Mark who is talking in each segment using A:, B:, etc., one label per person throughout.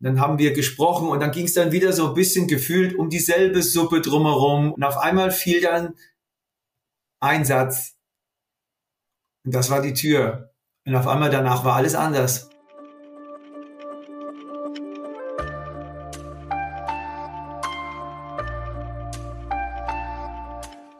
A: Dann haben wir gesprochen und dann ging es dann wieder so ein bisschen gefühlt um dieselbe Suppe drumherum. Und auf einmal fiel dann ein Satz. Und das war die Tür. Und auf einmal danach war alles anders.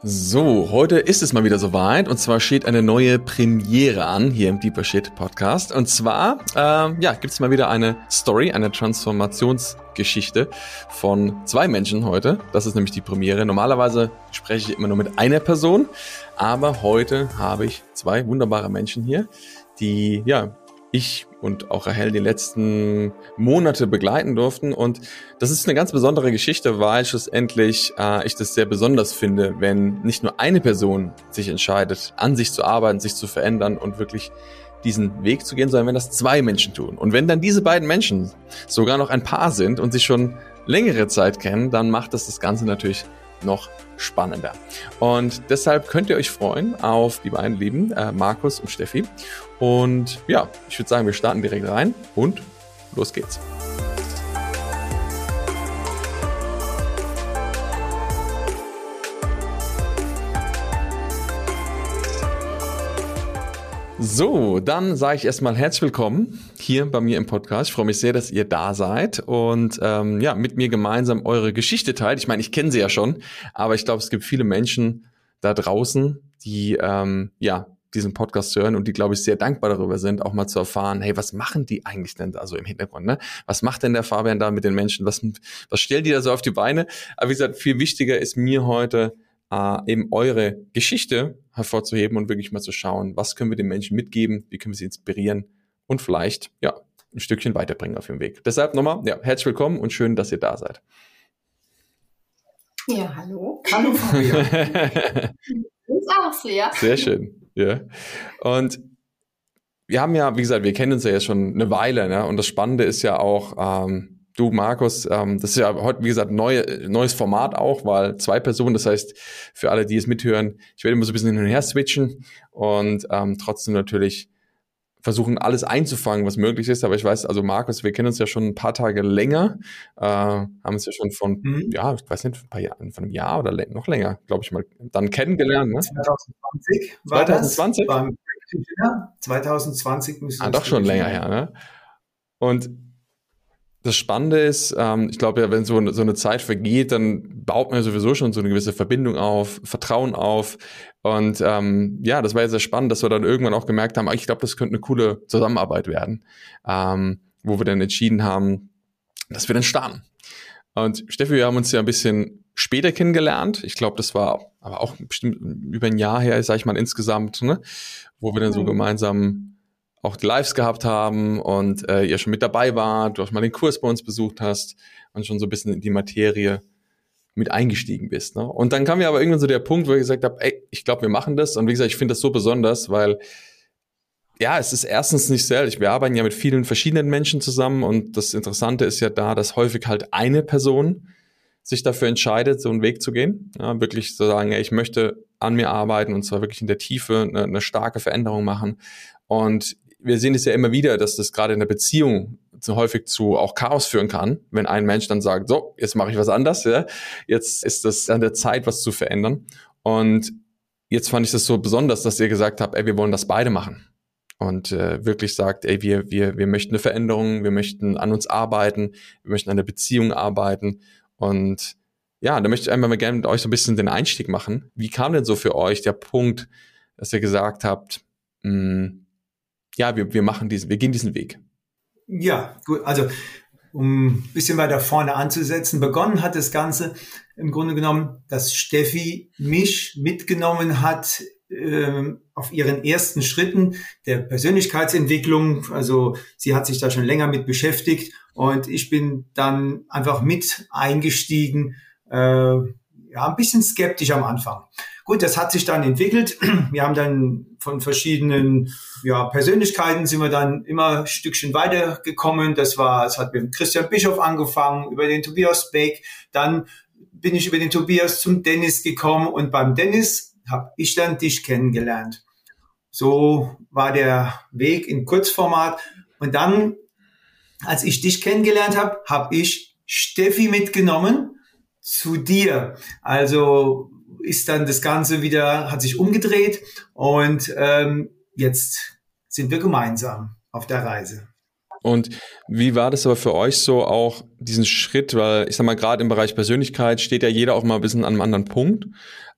B: So, heute ist es mal wieder soweit und zwar steht eine neue Premiere an hier im Deeper Shit Podcast und zwar äh, ja gibt es mal wieder eine Story, eine Transformationsgeschichte von zwei Menschen heute. Das ist nämlich die Premiere. Normalerweise spreche ich immer nur mit einer Person, aber heute habe ich zwei wunderbare Menschen hier, die ja ich und auch Rahel die letzten Monate begleiten durften. Und das ist eine ganz besondere Geschichte, weil schlussendlich äh, ich das sehr besonders finde, wenn nicht nur eine Person sich entscheidet, an sich zu arbeiten, sich zu verändern und wirklich diesen Weg zu gehen, sondern wenn das zwei Menschen tun. Und wenn dann diese beiden Menschen sogar noch ein Paar sind und sich schon längere Zeit kennen, dann macht das das Ganze natürlich noch spannender. Und deshalb könnt ihr euch freuen auf die beiden Lieben, äh, Markus und Steffi. Und ja, ich würde sagen, wir starten direkt rein und los geht's. So, dann sage ich erstmal herzlich willkommen hier bei mir im Podcast. Ich freue mich sehr, dass ihr da seid und ähm, ja, mit mir gemeinsam eure Geschichte teilt. Ich meine, ich kenne sie ja schon, aber ich glaube, es gibt viele Menschen da draußen, die ähm, ja diesen Podcast hören und die, glaube ich, sehr dankbar darüber sind, auch mal zu erfahren, hey, was machen die eigentlich denn da so im Hintergrund? Ne? Was macht denn der Fabian da mit den Menschen? Was, was stellen die da so auf die Beine? Aber wie gesagt, viel wichtiger ist mir heute, äh, eben eure Geschichte hervorzuheben und wirklich mal zu schauen, was können wir den Menschen mitgeben, wie können wir sie inspirieren und vielleicht, ja, ein Stückchen weiterbringen auf dem Weg. Deshalb nochmal, ja, herzlich willkommen und schön, dass ihr da seid.
C: Ja, hallo. Hallo, Fabian.
B: Uns auch sehr. Sehr schön, ja. Und wir haben ja, wie gesagt, wir kennen uns ja jetzt schon eine Weile, ne? Und das Spannende ist ja auch, ähm, du, Markus, ähm, das ist ja heute, wie gesagt, neue, neues Format auch, weil zwei Personen, das heißt, für alle, die es mithören, ich werde immer so ein bisschen hin und her switchen und ähm, trotzdem natürlich versuchen, alles einzufangen, was möglich ist. Aber ich weiß, also Markus, wir kennen uns ja schon ein paar Tage länger, äh, haben uns ja schon von, mhm. ja, ich weiß nicht, ein paar Jahren, von einem Jahr oder noch länger, glaube ich mal, dann kennengelernt. Ne?
A: 2020 war 2020? das. 2020
B: müssen Ah, doch schon länger her, ne? Und das Spannende ist, ähm, ich glaube ja, wenn so eine, so eine Zeit vergeht, dann baut man ja sowieso schon so eine gewisse Verbindung auf, Vertrauen auf. Und ähm, ja, das war ja sehr spannend, dass wir dann irgendwann auch gemerkt haben, ah, ich glaube, das könnte eine coole Zusammenarbeit werden, ähm, wo wir dann entschieden haben, dass wir dann starten. Und Steffi, wir haben uns ja ein bisschen später kennengelernt. Ich glaube, das war aber auch bestimmt über ein Jahr her, sage ich mal insgesamt, ne? wo wir dann so mhm. gemeinsam auch die Lives gehabt haben und äh, ihr schon mit dabei wart, du auch mal den Kurs bei uns besucht hast und schon so ein bisschen in die Materie mit eingestiegen bist. Ne? Und dann kam mir aber irgendwann so der Punkt, wo ich gesagt habe, ey, ich glaube, wir machen das. Und wie gesagt, ich finde das so besonders, weil ja, es ist erstens nicht selten. Wir arbeiten ja mit vielen verschiedenen Menschen zusammen und das Interessante ist ja da, dass häufig halt eine Person sich dafür entscheidet, so einen Weg zu gehen. Ja, wirklich zu sagen, ey, ich möchte an mir arbeiten und zwar wirklich in der Tiefe eine, eine starke Veränderung machen. Und wir sehen es ja immer wieder, dass das gerade in der Beziehung zu häufig zu auch Chaos führen kann, wenn ein Mensch dann sagt, so, jetzt mache ich was anders, ja, jetzt ist das an der Zeit, was zu verändern. Und jetzt fand ich das so besonders, dass ihr gesagt habt, ey, wir wollen das beide machen. Und äh, wirklich sagt, ey, wir, wir, wir möchten eine Veränderung, wir möchten an uns arbeiten, wir möchten an der Beziehung arbeiten. Und ja, da möchte ich einmal mal gerne mit euch so ein bisschen den Einstieg machen. Wie kam denn so für euch der Punkt, dass ihr gesagt habt, mh, hm, ja, wir, wir machen diesen, wir gehen diesen Weg.
A: Ja, gut, also um ein bisschen weiter vorne anzusetzen, begonnen hat das Ganze im Grunde genommen, dass Steffi mich mitgenommen hat äh, auf ihren ersten Schritten der Persönlichkeitsentwicklung. Also sie hat sich da schon länger mit beschäftigt und ich bin dann einfach mit eingestiegen, äh, ja, ein bisschen skeptisch am Anfang. Gut, das hat sich dann entwickelt. Wir haben dann von verschiedenen ja, Persönlichkeiten sind wir dann immer ein Stückchen weitergekommen. Das war, es hat mit Christian Bischof angefangen, über den Tobias Beck. Dann bin ich über den Tobias zum Dennis gekommen und beim Dennis habe ich dann dich kennengelernt. So war der Weg in Kurzformat. Und dann als ich dich kennengelernt habe, habe ich Steffi mitgenommen zu dir. Also ist dann das Ganze wieder, hat sich umgedreht und ähm, jetzt sind wir gemeinsam auf der Reise.
B: Und wie war das aber für euch so auch diesen Schritt, weil ich sag mal, gerade im Bereich Persönlichkeit steht ja jeder auch mal ein bisschen an einem anderen Punkt.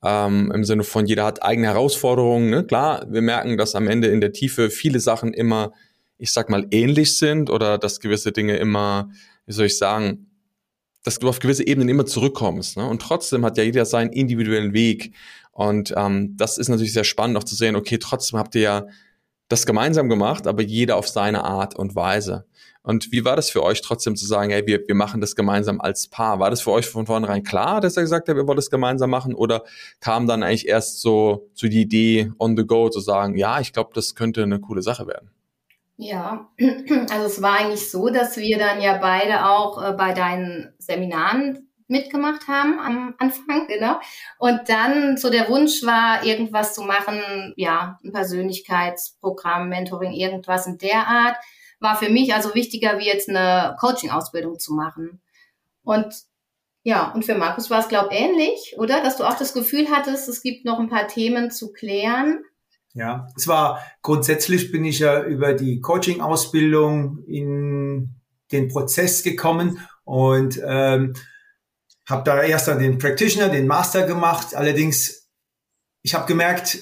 B: Ähm, Im Sinne von, jeder hat eigene Herausforderungen. Ne? Klar, wir merken, dass am Ende in der Tiefe viele Sachen immer, ich sag mal, ähnlich sind oder dass gewisse Dinge immer, wie soll ich sagen, dass du auf gewisse Ebenen immer zurückkommst. Ne? Und trotzdem hat ja jeder seinen individuellen Weg. Und ähm, das ist natürlich sehr spannend auch zu sehen, okay, trotzdem habt ihr ja das gemeinsam gemacht, aber jeder auf seine Art und Weise. Und wie war das für euch trotzdem zu sagen, hey, wir, wir machen das gemeinsam als Paar? War das für euch von vornherein klar, dass er gesagt hat, wir wollen das gemeinsam machen? Oder kam dann eigentlich erst so zu die Idee on the go zu sagen, ja, ich glaube, das könnte eine coole Sache werden?
C: Ja, also es war eigentlich so, dass wir dann ja beide auch äh, bei deinen Seminaren mitgemacht haben am Anfang, genau. Und dann so der Wunsch war, irgendwas zu machen, ja, ein Persönlichkeitsprogramm, Mentoring, irgendwas in der Art, war für mich also wichtiger, wie jetzt eine Coaching-Ausbildung zu machen. Und ja, und für Markus war es, glaube ich, ähnlich, oder? Dass du auch das Gefühl hattest, es gibt noch ein paar Themen zu klären.
A: Ja, es war grundsätzlich bin ich ja über die Coaching-Ausbildung in den Prozess gekommen und ähm, habe da erst dann den Practitioner, den Master gemacht. Allerdings, ich habe gemerkt,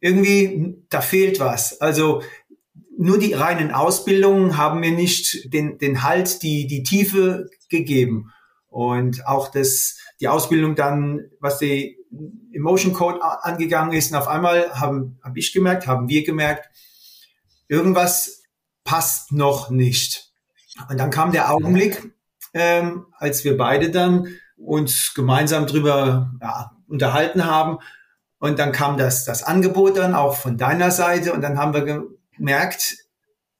A: irgendwie, da fehlt was. Also nur die reinen Ausbildungen haben mir nicht den, den Halt, die, die Tiefe gegeben. Und auch das, die Ausbildung dann, was die Emotion Code angegangen ist, und auf einmal haben, habe ich gemerkt, haben wir gemerkt, irgendwas passt noch nicht. Und dann kam der Augenblick, ähm, als wir beide dann uns gemeinsam drüber ja, unterhalten haben. Und dann kam das, das Angebot dann auch von deiner Seite und dann haben wir gemerkt,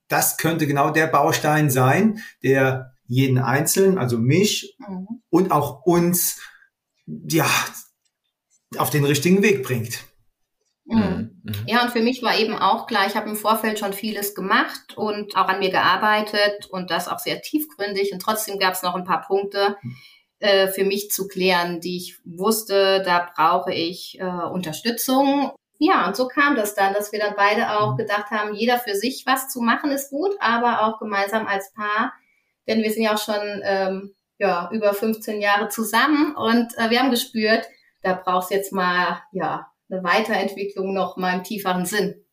A: das könnte genau der Baustein sein, der jeden Einzelnen, also mich mhm. und auch uns, ja, auf den richtigen Weg bringt.
C: Mhm. mhm. Ja, und für mich war eben auch klar, ich habe im Vorfeld schon vieles gemacht und auch an mir gearbeitet und das auch sehr tiefgründig. Und trotzdem gab es noch ein paar Punkte, äh, für mich zu klären, die ich wusste, da brauche ich äh, Unterstützung. Ja, und so kam das dann, dass wir dann beide auch mhm. gedacht haben, jeder für sich was zu machen ist gut, aber auch gemeinsam als Paar, denn wir sind ja auch schon ähm, ja, über 15 Jahre zusammen und äh, wir haben gespürt, da brauchst jetzt mal ja eine Weiterentwicklung noch mal im tieferen Sinn.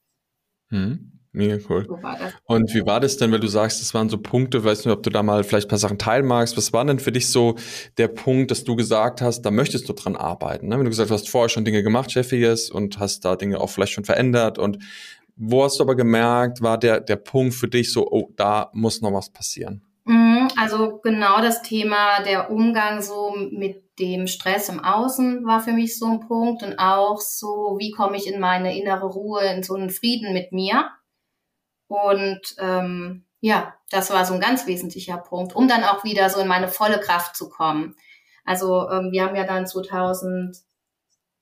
B: Hm. Mega cool. So und wie war das denn, wenn du sagst, das waren so Punkte, weißt du, ob du da mal vielleicht ein paar Sachen teilen magst? Was war denn für dich so der Punkt, dass du gesagt hast, da möchtest du dran arbeiten? Ne? Wenn du gesagt hast, du hast vorher schon Dinge gemacht, Chefiges, und hast da Dinge auch vielleicht schon verändert und wo hast du aber gemerkt, war der, der Punkt für dich so, oh, da muss noch was passieren?
C: Mhm, also genau das Thema der Umgang so mit dem Stress im Außen war für mich so ein Punkt und auch so, wie komme ich in meine innere Ruhe, in so einen Frieden mit mir. Und ähm, ja, das war so ein ganz wesentlicher Punkt, um dann auch wieder so in meine volle Kraft zu kommen. Also ähm, wir haben ja dann 2000,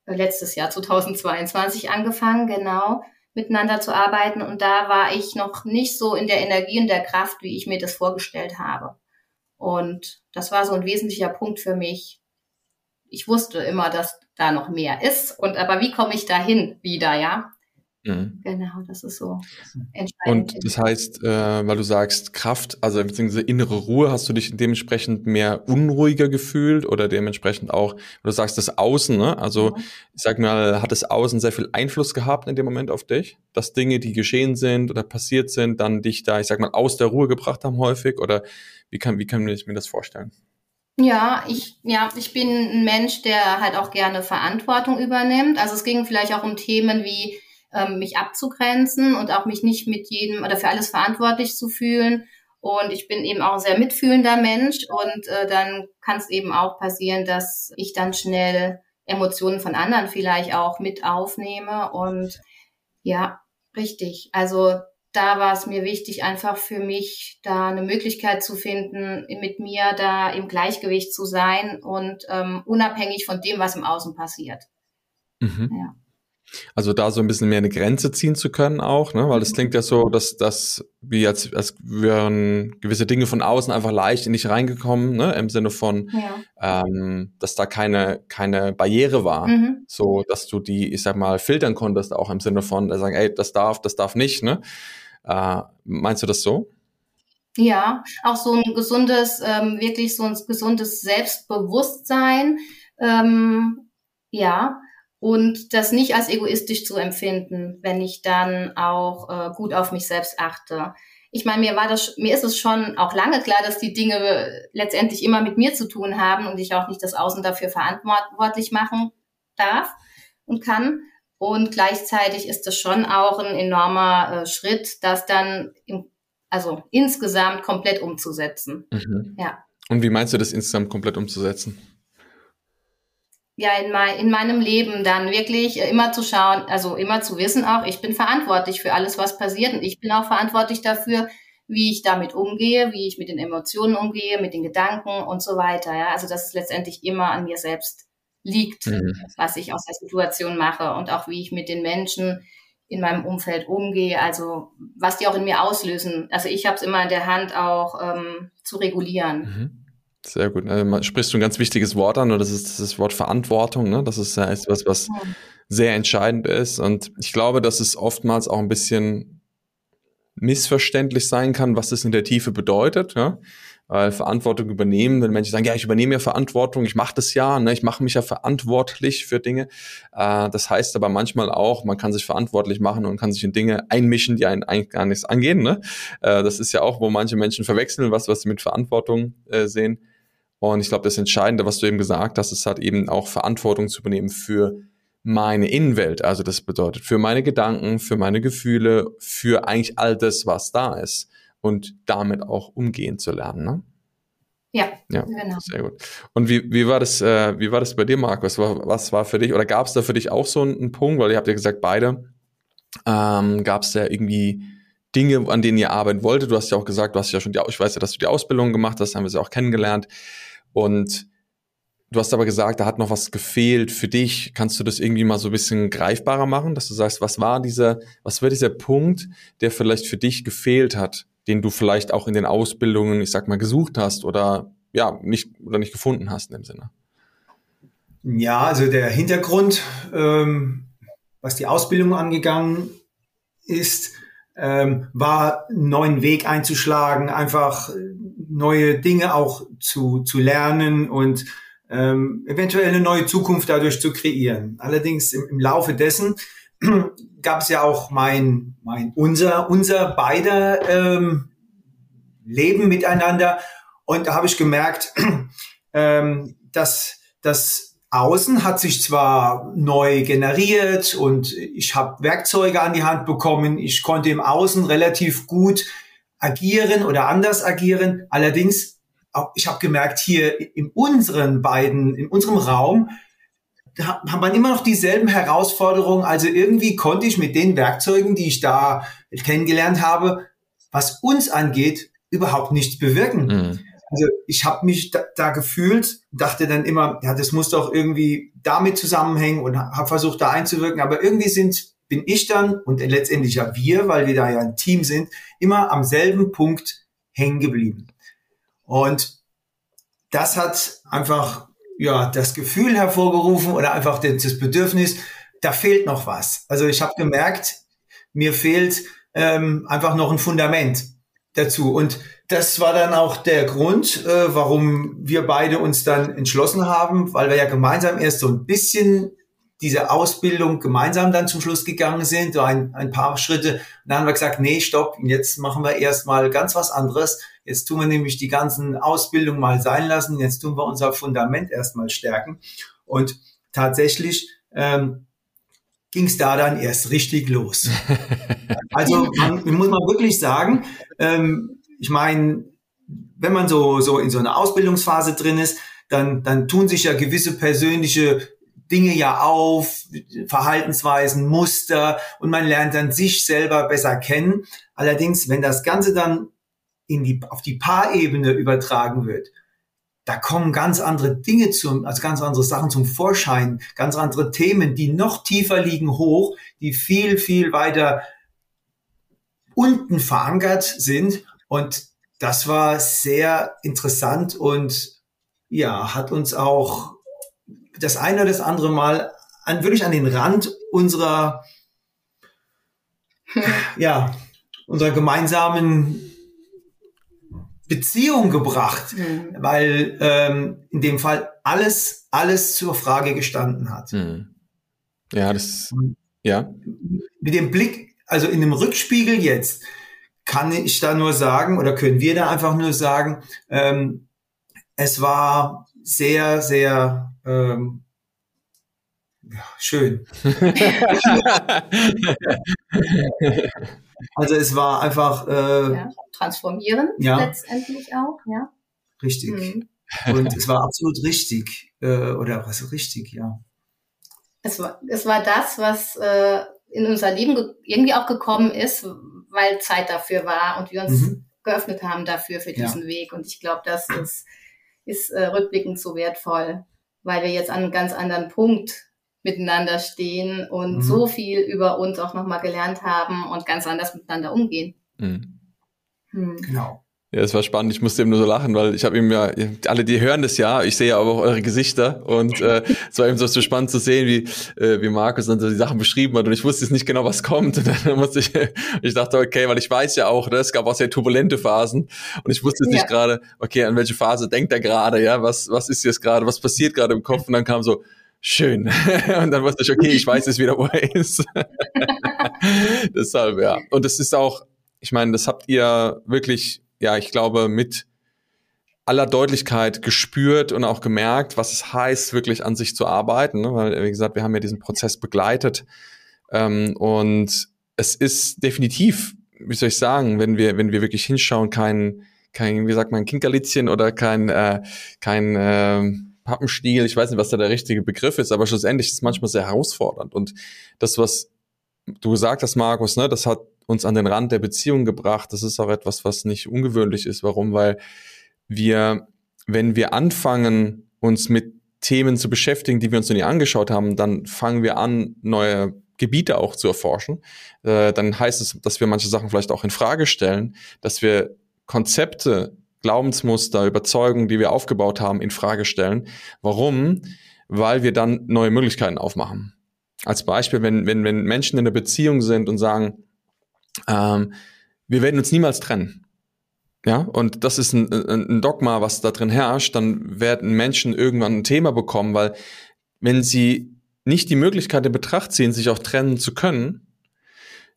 C: äh, letztes Jahr 2022 angefangen, genau, miteinander zu arbeiten. Und da war ich noch nicht so in der Energie und der Kraft, wie ich mir das vorgestellt habe. Und das war so ein wesentlicher Punkt für mich. Ich wusste immer, dass da noch mehr ist. Und aber wie komme ich dahin wieder, ja? Mhm. Genau, das ist so
B: entscheidend. Und das heißt, äh, weil du sagst Kraft, also beziehungsweise innere Ruhe, hast du dich dementsprechend mehr unruhiger gefühlt oder dementsprechend auch, du sagst das Außen, ne? Also ich sag mal, hat das Außen sehr viel Einfluss gehabt in dem Moment auf dich, dass Dinge, die geschehen sind oder passiert sind, dann dich da, ich sag mal, aus der Ruhe gebracht haben häufig oder wie kann, wie kann ich mir das vorstellen?
C: Ja, ich, ja, ich bin ein Mensch, der halt auch gerne Verantwortung übernimmt. Also es ging vielleicht auch um Themen wie ähm, mich abzugrenzen und auch mich nicht mit jedem oder für alles verantwortlich zu fühlen. Und ich bin eben auch ein sehr mitfühlender Mensch und äh, dann kann es eben auch passieren, dass ich dann schnell Emotionen von anderen vielleicht auch mit aufnehme. Und ja, richtig. Also da war es mir wichtig, einfach für mich da eine Möglichkeit zu finden, mit mir da im Gleichgewicht zu sein und ähm, unabhängig von dem, was im Außen passiert.
B: Mhm. Ja. Also da so ein bisschen mehr eine Grenze ziehen zu können auch, ne? weil das klingt ja so, dass das wie als, als wären gewisse Dinge von außen einfach leicht in dich reingekommen, ne? im Sinne von, ja. ähm, dass da keine keine Barriere war, mhm. so dass du die, ich sag mal, filtern konntest auch im Sinne von äh, sagen, ey, das darf, das darf nicht, ne? Äh, meinst du das so?
C: Ja, auch so ein gesundes, ähm, wirklich so ein gesundes Selbstbewusstsein, ähm, ja, und das nicht als egoistisch zu empfinden, wenn ich dann auch äh, gut auf mich selbst achte. Ich meine, mir war das, mir ist es schon auch lange klar, dass die Dinge letztendlich immer mit mir zu tun haben und ich auch nicht das Außen dafür verantwortlich machen darf und kann. Und gleichzeitig ist es schon auch ein enormer äh, Schritt, das dann im, also insgesamt komplett umzusetzen.
B: Mhm. Ja. Und wie meinst du das insgesamt komplett umzusetzen?
C: Ja in, mein, in meinem Leben dann wirklich äh, immer zu schauen, also immer zu wissen auch, ich bin verantwortlich für alles, was passiert und ich bin auch verantwortlich dafür, wie ich damit umgehe, wie ich mit den Emotionen umgehe, mit den Gedanken und so weiter. Ja, also dass es letztendlich immer an mir selbst liegt, mhm. was ich aus der Situation mache und auch wie ich mit den Menschen in meinem Umfeld umgehe, also was die auch in mir auslösen. Also ich habe es immer in der Hand auch ähm, zu regulieren.
B: Mhm. Sehr gut. Also sprichst du ein ganz wichtiges Wort an, und das ist das Wort Verantwortung. Ne? Das ist ja etwas, was sehr entscheidend ist. Und ich glaube, dass es oftmals auch ein bisschen missverständlich sein kann, was das in der Tiefe bedeutet. Ja? Weil Verantwortung übernehmen, wenn Menschen sagen, ja, ich übernehme ja Verantwortung, ich mache das ja, ne? ich mache mich ja verantwortlich für Dinge. Äh, das heißt aber manchmal auch, man kann sich verantwortlich machen und kann sich in Dinge einmischen, die einen eigentlich gar nichts angehen. Ne? Äh, das ist ja auch, wo manche Menschen verwechseln, was, was sie mit Verantwortung äh, sehen. Und ich glaube, das Entscheidende, was du eben gesagt hast, ist halt eben auch Verantwortung zu übernehmen für meine Innenwelt. Also das bedeutet für meine Gedanken, für meine Gefühle, für eigentlich all das, was da ist. Und damit auch umgehen zu lernen. Ne?
C: Ja,
B: ja, genau. Sehr gut. Und wie, wie, war das, äh, wie war das bei dir, Markus? Was war, was war für dich, oder gab es da für dich auch so einen, einen Punkt, weil ihr habt ja gesagt, beide, ähm, gab es da irgendwie Dinge, an denen ihr arbeiten wolltet? Du hast ja auch gesagt, du hast ja schon die, ich weiß ja, dass du die Ausbildung gemacht hast, haben wir sie auch kennengelernt. Und du hast aber gesagt, da hat noch was gefehlt für dich. Kannst du das irgendwie mal so ein bisschen greifbarer machen, dass du sagst, was war dieser, was war dieser Punkt, der vielleicht für dich gefehlt hat, den du vielleicht auch in den Ausbildungen, ich sag mal, gesucht hast oder ja, nicht oder nicht gefunden hast in dem Sinne?
A: Ja, also der Hintergrund, ähm, was die Ausbildung angegangen ist, ähm, war einen neuen Weg einzuschlagen, einfach neue Dinge auch zu, zu lernen und ähm, eventuell eine neue Zukunft dadurch zu kreieren. Allerdings im, im Laufe dessen gab es ja auch mein, mein unser, unser beider ähm, Leben miteinander und da habe ich gemerkt, ähm, dass das Außen hat sich zwar neu generiert und ich habe Werkzeuge an die Hand bekommen. Ich konnte im Außen relativ gut agieren oder anders agieren. Allerdings, ich habe gemerkt, hier in unseren beiden, in unserem Raum, hat man immer noch dieselben Herausforderungen. Also irgendwie konnte ich mit den Werkzeugen, die ich da kennengelernt habe, was uns angeht, überhaupt nichts bewirken. Mhm. Also ich habe mich da, da, gefühlt, dachte dann immer, ja, das muss doch irgendwie damit zusammenhängen und habe versucht, da einzuwirken. Aber irgendwie sind, bin ich dann und letztendlich ja wir, weil wir da ja ein Team sind, immer am selben Punkt hängen geblieben. Und das hat einfach ja das Gefühl hervorgerufen oder einfach das Bedürfnis, da fehlt noch was. Also ich habe gemerkt, mir fehlt ähm, einfach noch ein Fundament dazu. Und das war dann auch der Grund, äh, warum wir beide uns dann entschlossen haben, weil wir ja gemeinsam erst so ein bisschen diese Ausbildung gemeinsam dann zum Schluss gegangen sind, so ein, ein paar Schritte. Und dann haben wir gesagt, nee, stopp, jetzt machen wir erstmal ganz was anderes. Jetzt tun wir nämlich die ganzen Ausbildungen mal sein lassen. Jetzt tun wir unser Fundament erstmal stärken. Und tatsächlich ähm, ging es da dann erst richtig los. also man, muss man wirklich sagen, ähm, ich meine, wenn man so, so in so einer Ausbildungsphase drin ist, dann, dann tun sich ja gewisse persönliche Dinge ja auf, Verhaltensweisen, Muster und man lernt dann sich selber besser kennen. Allerdings, wenn das Ganze dann in die, auf die Paarebene übertragen wird, da kommen ganz andere Dinge zum, also ganz andere Sachen zum Vorschein, ganz andere Themen, die noch tiefer liegen hoch, die viel, viel weiter unten verankert sind. Und das war sehr interessant und ja, hat uns auch das eine oder das andere Mal an, wirklich an den Rand unserer, ja, unserer gemeinsamen Beziehung gebracht, mhm. weil ähm, in dem Fall alles, alles zur Frage gestanden hat. Mhm.
B: Ja, das, ja.
A: Mit dem Blick, also in dem Rückspiegel jetzt, kann ich da nur sagen, oder können wir da einfach nur sagen, ähm, es war sehr, sehr ähm, ja, schön. also es war einfach
C: äh, ja, transformieren ja. letztendlich auch, ja.
A: Richtig. Mhm. Und es war absolut richtig. Äh, oder was richtig, ja.
C: Es war, es war das, was äh, in unser Leben irgendwie auch gekommen ist, weil Zeit dafür war und wir uns mhm. geöffnet haben dafür, für diesen ja. Weg. Und ich glaube, das ist, ist äh, rückblickend so wertvoll, weil wir jetzt an einem ganz anderen Punkt miteinander stehen und mhm. so viel über uns auch nochmal gelernt haben und ganz anders miteinander umgehen. Mhm.
B: Hm. Genau. Ja, es war spannend. Ich musste eben nur so lachen, weil ich habe ihm ja, alle, die hören das ja, ich sehe ja aber auch eure Gesichter und äh, es war eben so, so spannend zu sehen, wie, äh, wie Markus dann so die Sachen beschrieben hat und ich wusste jetzt nicht genau, was kommt und dann musste ich, ich dachte, okay, weil ich weiß ja auch, ne, es gab auch sehr turbulente Phasen und ich wusste jetzt ja. nicht gerade, okay, an welche Phase denkt er gerade, ja, was, was ist jetzt gerade, was passiert gerade im Kopf und dann kam so, schön. und dann wusste ich, okay, ich weiß jetzt wieder, wo er ist. Deshalb, ja. Und es ist auch, ich meine, das habt ihr wirklich, ja, ich glaube, mit aller Deutlichkeit gespürt und auch gemerkt, was es heißt, wirklich an sich zu arbeiten. Ne? Weil, wie gesagt, wir haben ja diesen Prozess begleitet. Ähm, und es ist definitiv, wie soll ich sagen, wenn wir, wenn wir wirklich hinschauen, kein, kein, wie sagt man, Kinkerlitzchen oder kein, äh, kein, äh, Pappenstiel, ich weiß nicht, was da der richtige Begriff ist, aber schlussendlich ist es manchmal sehr herausfordernd. Und das, was du gesagt hast, Markus, ne, das hat uns an den Rand der Beziehung gebracht. Das ist auch etwas, was nicht ungewöhnlich ist. Warum? Weil wir, wenn wir anfangen, uns mit Themen zu beschäftigen, die wir uns noch nie angeschaut haben, dann fangen wir an, neue Gebiete auch zu erforschen. Äh, dann heißt es, dass wir manche Sachen vielleicht auch in Frage stellen, dass wir Konzepte Glaubensmuster, Überzeugungen, die wir aufgebaut haben, in Frage stellen. Warum? Weil wir dann neue Möglichkeiten aufmachen. Als Beispiel, wenn, wenn, wenn Menschen in einer Beziehung sind und sagen, ähm, wir werden uns niemals trennen. Ja, und das ist ein, ein Dogma, was da drin herrscht, dann werden Menschen irgendwann ein Thema bekommen, weil wenn sie nicht die Möglichkeit in Betracht ziehen, sich auch trennen zu können,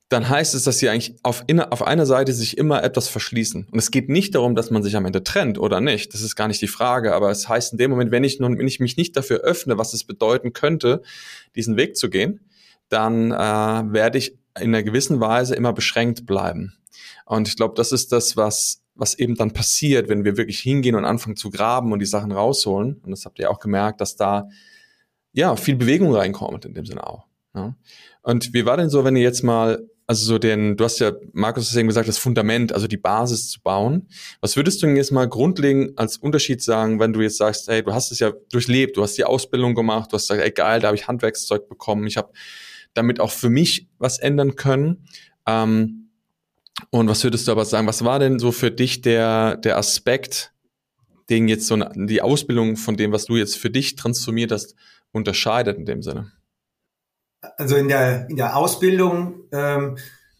B: dann heißt es, dass sie eigentlich auf, inner, auf einer Seite sich immer etwas verschließen. Und es geht nicht darum, dass man sich am Ende trennt oder nicht. Das ist gar nicht die Frage. Aber es heißt in dem Moment, wenn ich, nun, wenn ich mich nicht dafür öffne, was es bedeuten könnte, diesen Weg zu gehen, dann äh, werde ich in einer gewissen Weise immer beschränkt bleiben. Und ich glaube, das ist das, was, was eben dann passiert, wenn wir wirklich hingehen und anfangen zu graben und die Sachen rausholen. Und das habt ihr auch gemerkt, dass da ja viel Bewegung reinkommt in dem Sinne auch. Ja. Und wie war denn so, wenn ihr jetzt mal also so den, du hast ja, Markus hast eben gesagt, das Fundament, also die Basis zu bauen. Was würdest du denn jetzt mal grundlegend als Unterschied sagen, wenn du jetzt sagst, hey, du hast es ja durchlebt, du hast die Ausbildung gemacht, du hast gesagt, ey geil, da habe ich Handwerkszeug bekommen, ich habe damit auch für mich was ändern können. Ähm, und was würdest du aber sagen, was war denn so für dich der, der Aspekt, den jetzt so die Ausbildung von dem, was du jetzt für dich transformiert hast, unterscheidet in dem Sinne?
A: also in der, in der Ausbildung, ähm,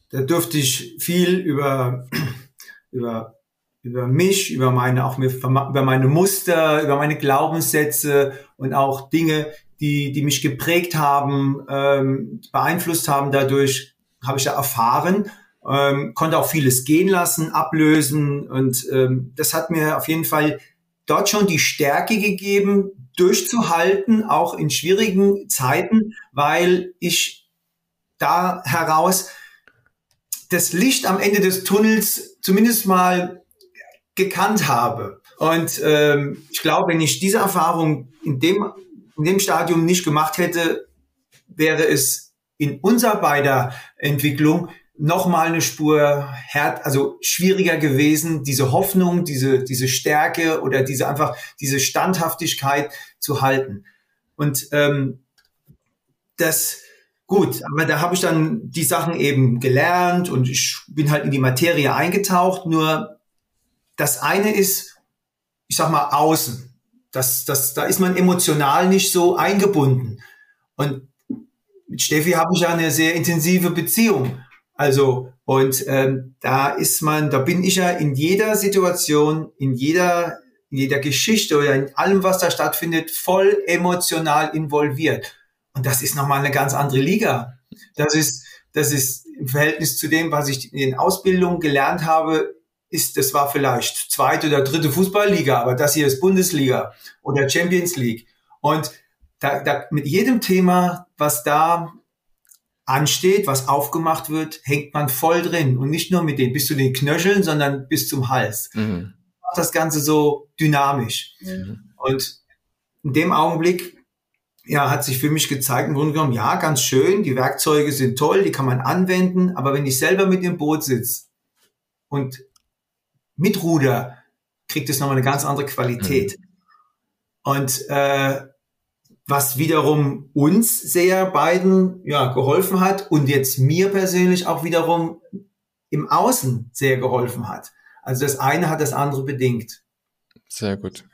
A: da durfte ich viel über, über, über mich, über meine, auch über meine Muster, über meine Glaubenssätze und auch Dinge, die, die mich geprägt haben, ähm, beeinflusst haben. Dadurch habe ich da erfahren, ähm, konnte auch vieles gehen lassen, ablösen und ähm, das hat mir auf jeden Fall dort schon die Stärke gegeben, durchzuhalten, auch in schwierigen Zeiten, weil ich da heraus das Licht am Ende des Tunnels zumindest mal gekannt habe. Und ähm, ich glaube, wenn ich diese Erfahrung in dem, in dem Stadium nicht gemacht hätte, wäre es in unserer beider Entwicklung noch mal eine Spur hart, also schwieriger gewesen, diese Hoffnung, diese, diese Stärke oder diese einfach, diese Standhaftigkeit zu halten. Und ähm, das, gut, aber da habe ich dann die Sachen eben gelernt und ich bin halt in die Materie eingetaucht. Nur das eine ist, ich sag mal, außen. Das, das, da ist man emotional nicht so eingebunden. Und mit Steffi habe ich ja eine sehr intensive Beziehung. Also, und ähm, da ist man, da bin ich ja in jeder Situation, in jeder, in jeder Geschichte oder in allem, was da stattfindet, voll emotional involviert. Und das ist nochmal eine ganz andere Liga. Das ist, das ist im Verhältnis zu dem, was ich in den Ausbildungen gelernt habe, ist, das war vielleicht zweite oder dritte Fußballliga, aber das hier ist Bundesliga oder Champions League. Und da, da mit jedem Thema, was da ansteht, was aufgemacht wird, hängt man voll drin. Und nicht nur mit den, bis zu den Knöcheln, sondern bis zum Hals. Mhm. Das Ganze so dynamisch. Mhm. Und in dem Augenblick, ja, hat sich für mich gezeigt, im Grunde genommen, ja, ganz schön, die Werkzeuge sind toll, die kann man anwenden, aber wenn ich selber mit dem Boot sitze und mitruder, kriegt es nochmal eine ganz andere Qualität. Mhm. Und äh, was wiederum uns sehr beiden ja, geholfen hat und jetzt mir persönlich auch wiederum im Außen sehr geholfen hat. Also das eine hat das andere bedingt.
B: Sehr gut.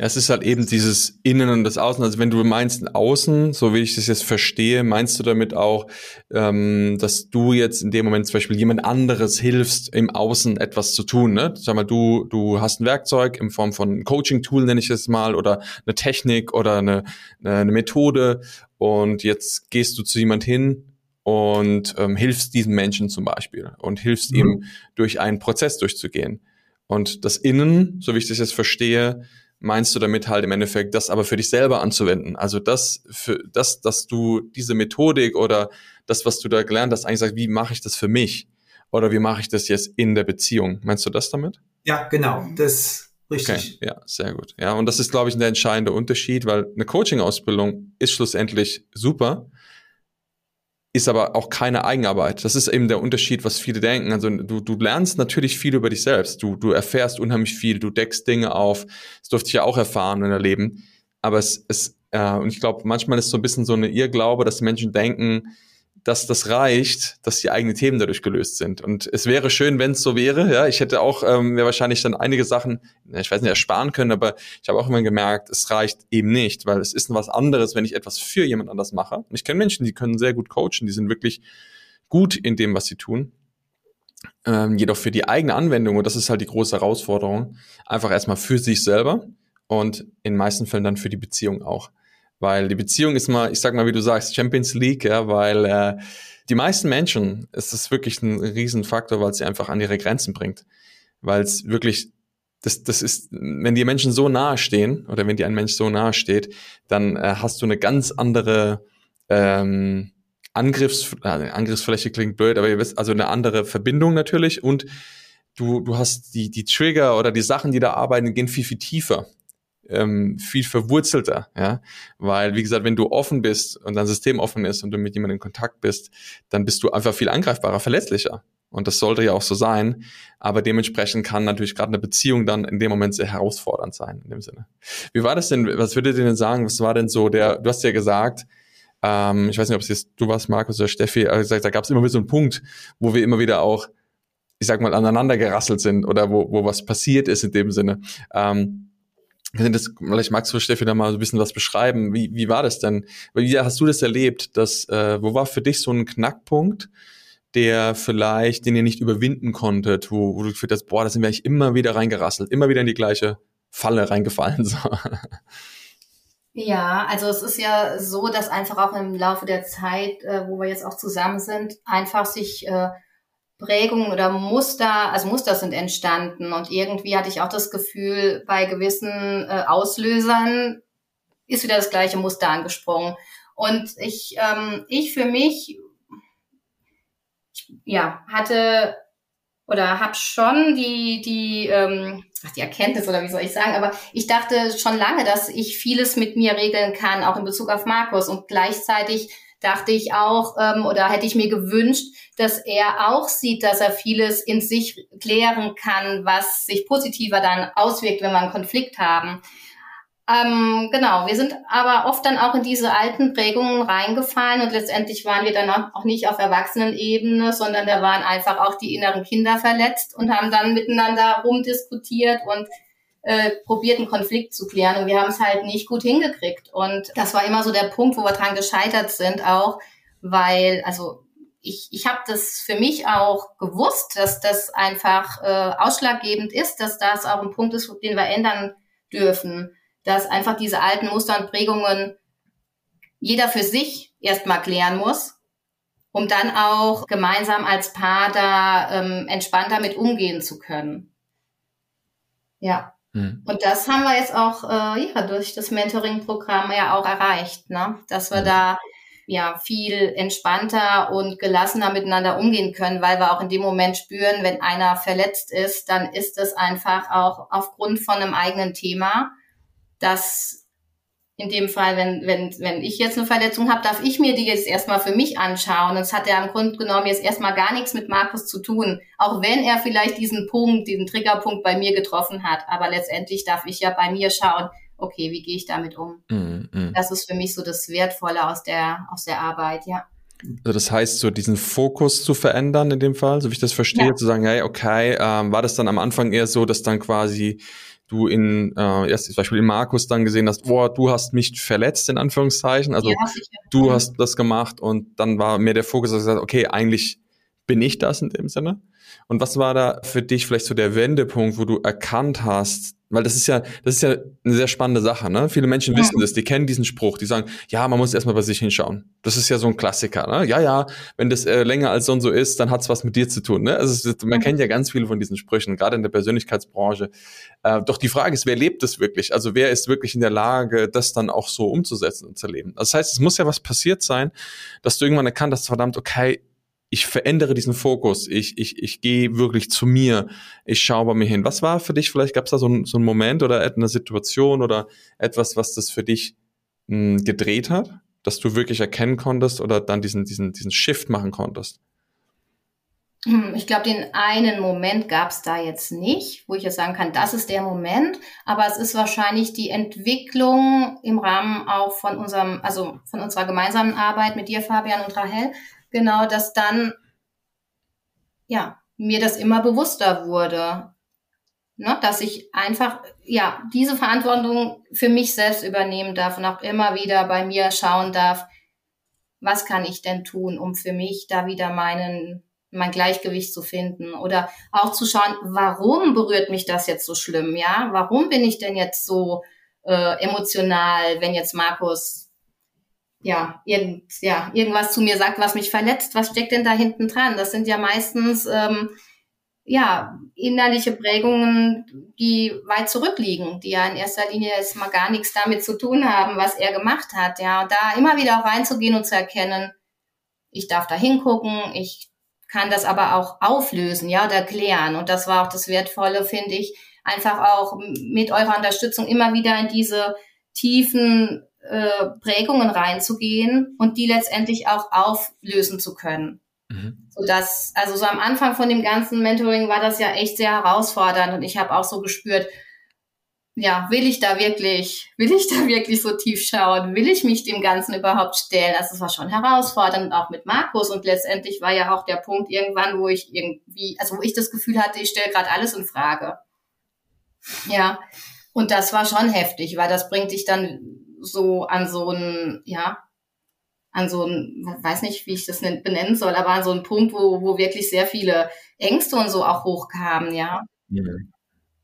B: Ja, es ist halt eben dieses Innen und das Außen. Also wenn du meinst Außen, so wie ich das jetzt verstehe, meinst du damit auch, ähm, dass du jetzt in dem Moment zum Beispiel jemand anderes hilfst, im Außen etwas zu tun. Ne? Sag mal, du, du hast ein Werkzeug in Form von Coaching-Tool, nenne ich es mal, oder eine Technik oder eine, eine Methode und jetzt gehst du zu jemand hin und ähm, hilfst diesem Menschen zum Beispiel und hilfst mhm. ihm durch einen Prozess durchzugehen. Und das Innen, so wie ich das jetzt verstehe, meinst du damit halt im Endeffekt, das aber für dich selber anzuwenden? Also das, für das, dass du diese Methodik oder das, was du da gelernt hast, eigentlich sagst, wie mache ich das für mich? Oder wie mache ich das jetzt in der Beziehung? Meinst du das damit?
A: Ja, genau. Das richtig.
B: Okay, ja, sehr gut. Ja, und das ist, glaube ich, der entscheidende Unterschied, weil eine Coaching-Ausbildung ist schlussendlich super ist aber auch keine Eigenarbeit. Das ist eben der Unterschied, was viele denken. Also du, du lernst natürlich viel über dich selbst. Du, du erfährst unheimlich viel, du deckst Dinge auf. Das durfte ich ja auch erfahren und erleben. Aber es, es äh, und ich glaube, manchmal ist so ein bisschen so eine Irrglaube, dass Menschen denken, dass das reicht, dass die eigenen Themen dadurch gelöst sind. Und es wäre schön, wenn es so wäre. Ja, ich hätte auch ähm, mir wahrscheinlich dann einige Sachen, ich weiß nicht, ersparen können, aber ich habe auch immer gemerkt, es reicht eben nicht, weil es ist was anderes, wenn ich etwas für jemand anders mache. Und ich kenne Menschen, die können sehr gut coachen, die sind wirklich gut in dem, was sie tun. Ähm, jedoch für die eigene Anwendung, und das ist halt die große Herausforderung, einfach erstmal für sich selber und in meisten Fällen dann für die Beziehung auch. Weil die Beziehung ist mal, ich sag mal, wie du sagst, Champions League, ja, weil äh, die meisten Menschen, es ist wirklich ein Riesenfaktor, weil es sie einfach an ihre Grenzen bringt. Weil es wirklich, das, das ist, wenn die Menschen so nahe stehen oder wenn dir ein Mensch so nahe steht, dann äh, hast du eine ganz andere ähm, Angriffs, äh, Angriffsfläche klingt blöd, aber ihr wisst, also eine andere Verbindung natürlich und du, du hast die, die Trigger oder die Sachen, die da arbeiten, gehen viel, viel tiefer ähm, viel verwurzelter, ja, weil wie gesagt, wenn du offen bist und dein System offen ist und du mit jemandem in Kontakt bist, dann bist du einfach viel angreifbarer, verletzlicher. Und das sollte ja auch so sein. Aber dementsprechend kann natürlich gerade eine Beziehung dann in dem Moment sehr herausfordernd sein, in dem Sinne. Wie war das denn? Was würdet ihr denn sagen? Was war denn so der, du hast ja gesagt, ähm, ich weiß nicht, ob es jetzt du warst, Markus oder Steffi, aber gesagt, da gab es immer wieder so einen Punkt, wo wir immer wieder auch, ich sag mal, aneinander gerasselt sind oder wo, wo was passiert ist in dem Sinne. Ähm, das, vielleicht magst du, Steffi, da mal ein bisschen was beschreiben. Wie, wie war das denn? Wie hast du das erlebt? Dass, äh, wo war für dich so ein Knackpunkt, der vielleicht, den ihr nicht überwinden konntet, wo, wo du gefühlt hast, boah, da sind wir eigentlich immer wieder reingerasselt, immer wieder in die gleiche Falle reingefallen. So.
C: Ja, also es ist ja so, dass einfach auch im Laufe der Zeit, äh, wo wir jetzt auch zusammen sind, einfach sich äh, Prägungen oder Muster, also Muster sind entstanden und irgendwie hatte ich auch das Gefühl, bei gewissen äh, Auslösern ist wieder das gleiche Muster angesprungen. Und ich, ähm, ich für mich, ich, ja, hatte oder habe schon die, die, ähm, ach, die Erkenntnis oder wie soll ich sagen, aber ich dachte schon lange, dass ich vieles mit mir regeln kann, auch in Bezug auf Markus und gleichzeitig dachte ich auch, ähm, oder hätte ich mir gewünscht, dass er auch sieht, dass er vieles in sich klären kann, was sich positiver dann auswirkt, wenn wir einen Konflikt haben. Ähm, genau, wir sind aber oft dann auch in diese alten Prägungen reingefallen und letztendlich waren wir dann auch nicht auf Erwachsenenebene, sondern da waren einfach auch die inneren Kinder verletzt und haben dann miteinander rumdiskutiert und äh, probiert, einen Konflikt zu klären. Und wir haben es halt nicht gut hingekriegt. Und das war immer so der Punkt, wo wir dran gescheitert sind, auch weil, also ich, ich habe das für mich auch gewusst, dass das einfach äh, ausschlaggebend ist, dass das auch ein Punkt ist, den wir ändern dürfen dass einfach diese alten Muster und Prägungen jeder für sich erstmal klären muss, um dann auch gemeinsam als Paar da ähm, entspannter mit umgehen zu können. Ja. Mhm. Und das haben wir jetzt auch äh, ja, durch das Mentoring-Programm ja auch erreicht, ne? dass wir mhm. da ja viel entspannter und gelassener miteinander umgehen können, weil wir auch in dem Moment spüren, wenn einer verletzt ist, dann ist es einfach auch aufgrund von einem eigenen Thema dass in dem Fall, wenn, wenn, wenn ich jetzt eine Verletzung habe, darf ich mir die jetzt erstmal für mich anschauen. Und es hat ja im Grunde genommen jetzt erstmal gar nichts mit Markus zu tun. Auch wenn er vielleicht diesen Punkt, diesen Triggerpunkt bei mir getroffen hat. Aber letztendlich darf ich ja bei mir schauen, okay, wie gehe ich damit um? Mm, mm. Das ist für mich so das Wertvolle aus der, aus der Arbeit, ja.
B: Also das heißt, so diesen Fokus zu verändern in dem Fall, so wie ich das verstehe, ja. zu sagen, hey, okay, ähm, war das dann am Anfang eher so, dass dann quasi du in äh, erst zum Beispiel in Markus dann gesehen hast, boah, du hast mich verletzt in Anführungszeichen, also ja, du hast das gemacht und dann war mehr der Fokus, dass gesagt, okay, eigentlich bin ich das in dem Sinne. Und was war da für dich vielleicht so der Wendepunkt, wo du erkannt hast, weil das ist ja, das ist ja eine sehr spannende Sache, ne? Viele Menschen ja. wissen das, die kennen diesen Spruch, die sagen, ja, man muss erstmal bei sich hinschauen. Das ist ja so ein Klassiker, ne? Ja, ja, wenn das äh, länger als so und so ist, dann hat's was mit dir zu tun, ne? Also ist, man mhm. kennt ja ganz viele von diesen Sprüchen, gerade in der Persönlichkeitsbranche. Äh, doch die Frage ist, wer lebt das wirklich? Also wer ist wirklich in der Lage, das dann auch so umzusetzen und zu leben? Das heißt, es muss ja was passiert sein, dass du irgendwann erkannt hast, verdammt, okay, ich verändere diesen Fokus, ich, ich, ich gehe wirklich zu mir, ich schaue bei mir hin. Was war für dich, vielleicht gab es da so, ein, so einen Moment oder eine Situation oder etwas, was das für dich mh, hm, gedreht hat, dass du wirklich erkennen konntest oder dann diesen, diesen, diesen Shift machen konntest?
C: Hm, ich glaube, den einen Moment gab es da jetzt nicht, wo ich jetzt sagen kann, das ist der Moment, aber es ist wahrscheinlich die Entwicklung im Rahmen auch von unserem, also von unserer gemeinsamen Arbeit mit dir, Fabian und Rahel, genau, dass dann, ja, mir das immer bewusster wurde. Ne, dass ich einfach, ja, diese Verantwortung für mich selbst übernehmen darf und auch immer wieder bei mir schauen darf, was kann ich denn tun, um für mich da wieder meinen, mein Gleichgewicht zu finden oder auch zu schauen, warum berührt mich das jetzt so schlimm, ja? Warum bin ich denn jetzt so äh, emotional, wenn jetzt Markus ja, irgend, ja, irgendwas zu mir sagt, was mich verletzt, was steckt denn da hinten dran? Das sind ja meistens ähm, ja innerliche Prägungen, die weit zurückliegen, die ja in erster Linie jetzt mal gar nichts damit zu tun haben, was er gemacht hat. Ja, und da immer wieder reinzugehen und zu erkennen, ich darf da hingucken, ich kann das aber auch auflösen, ja, oder klären. Und das war auch das Wertvolle, finde ich, einfach auch mit eurer Unterstützung immer wieder in diese tiefen äh, Prägungen reinzugehen und die letztendlich auch auflösen zu können. Mhm. So dass, also so am Anfang von dem ganzen Mentoring war das ja echt sehr herausfordernd und ich habe auch so gespürt, ja, will ich da wirklich, will ich da wirklich so tief schauen? Will ich mich dem Ganzen überhaupt stellen? Also es war schon herausfordernd, auch mit Markus. Und letztendlich war ja auch der Punkt irgendwann, wo ich irgendwie, also wo ich das Gefühl hatte, ich stelle gerade alles in Frage. Ja. Und das war schon heftig, weil das bringt dich dann so an so ein, ja, an so ein, weiß nicht, wie ich das benennen soll, aber an so einen Punkt, wo, wo wirklich sehr viele Ängste und so auch hochkamen, ja. Mhm.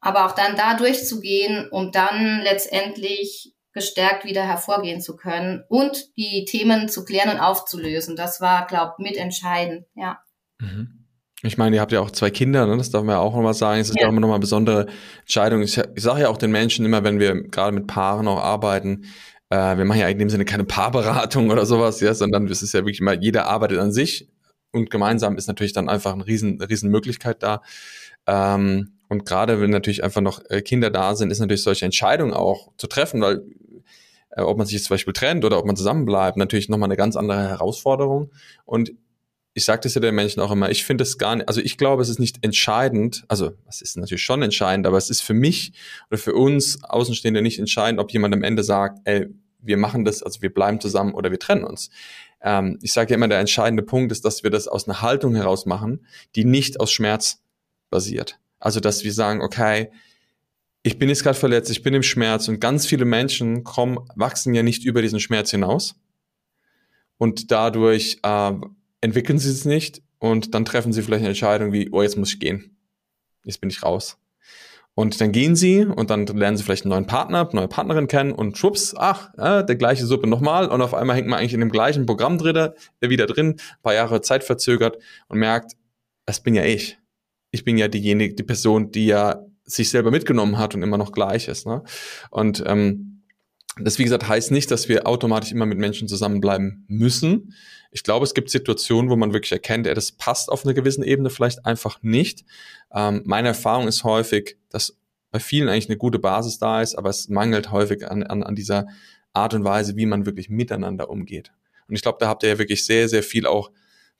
C: Aber auch dann da durchzugehen, um dann letztendlich gestärkt wieder hervorgehen zu können und die Themen zu klären und aufzulösen. Das war, glaube ich, mitentscheidend, ja. Mhm.
B: Ich meine, ihr habt ja auch zwei Kinder, ne? das darf man ja auch nochmal sagen. Es ist ja, auch immer nochmal eine besondere Entscheidung. Ich, ich sage ja auch den Menschen immer, wenn wir gerade mit Paaren auch arbeiten, äh, wir machen ja in dem Sinne keine Paarberatung oder sowas, ja, sondern es ist ja wirklich mal, jeder arbeitet an sich und gemeinsam ist natürlich dann einfach eine riesen, riesen Möglichkeit da. Ähm, und gerade wenn natürlich einfach noch äh, Kinder da sind, ist natürlich solche Entscheidungen auch zu treffen, weil äh, ob man sich jetzt zum Beispiel trennt oder ob man zusammenbleibt, natürlich nochmal eine ganz andere Herausforderung. Und ich sage das ja den Menschen auch immer, ich finde es gar nicht, also ich glaube, es ist nicht entscheidend, also es ist natürlich schon entscheidend, aber es ist für mich oder für uns Außenstehende nicht entscheidend, ob jemand am Ende sagt, ey, wir machen das, also wir bleiben zusammen oder wir trennen uns. Ähm, ich sage ja immer, der entscheidende Punkt ist, dass wir das aus einer Haltung heraus machen, die nicht aus Schmerz basiert. Also dass wir sagen, okay, ich bin jetzt gerade verletzt, ich bin im Schmerz und ganz viele Menschen kommen, wachsen ja nicht über diesen Schmerz hinaus und dadurch äh, entwickeln sie es nicht und dann treffen sie vielleicht eine Entscheidung wie, oh, jetzt muss ich gehen. Jetzt bin ich raus. Und dann gehen sie und dann lernen sie vielleicht einen neuen Partner, neue Partnerin kennen und schwupps, ach, äh, der gleiche Suppe nochmal und auf einmal hängt man eigentlich in dem gleichen Programm äh, wieder drin, paar Jahre Zeit verzögert und merkt, das bin ja ich. Ich bin ja diejenige, die Person, die ja sich selber mitgenommen hat und immer noch gleich ist. Ne? Und ähm, das, wie gesagt, heißt nicht, dass wir automatisch immer mit Menschen zusammenbleiben müssen. Ich glaube, es gibt Situationen, wo man wirklich erkennt, ey, das passt auf einer gewissen Ebene vielleicht einfach nicht. Ähm, meine Erfahrung ist häufig, dass bei vielen eigentlich eine gute Basis da ist, aber es mangelt häufig an, an, an dieser Art und Weise, wie man wirklich miteinander umgeht. Und ich glaube, da habt ihr ja wirklich sehr, sehr viel auch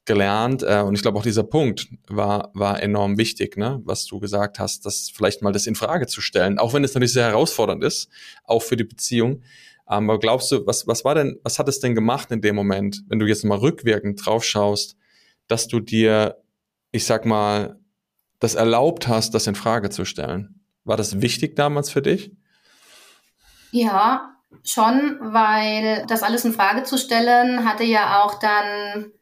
B: gelernt. Äh, und ich glaube auch dieser Punkt war, war enorm wichtig, ne? was du gesagt hast, das vielleicht mal das in Frage zu stellen, auch wenn es natürlich sehr herausfordernd ist, auch für die Beziehung. Aber glaubst du, was, was war denn, was hat es denn gemacht in dem Moment, wenn du jetzt mal rückwirkend drauf schaust, dass du dir, ich sag mal, das erlaubt hast, das in Frage zu stellen? War das wichtig damals für dich?
C: Ja, schon, weil das alles in Frage zu stellen hatte ja auch dann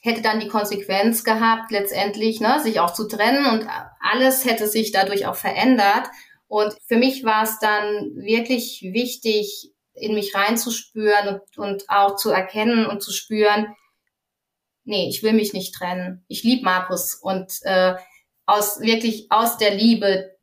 C: hätte dann die Konsequenz gehabt, letztendlich ne, sich auch zu trennen und alles hätte sich dadurch auch verändert. Und für mich war es dann wirklich wichtig, in mich reinzuspüren und, und auch zu erkennen und zu spüren, nee, ich will mich nicht trennen. Ich liebe Markus und äh, aus wirklich aus der Liebe,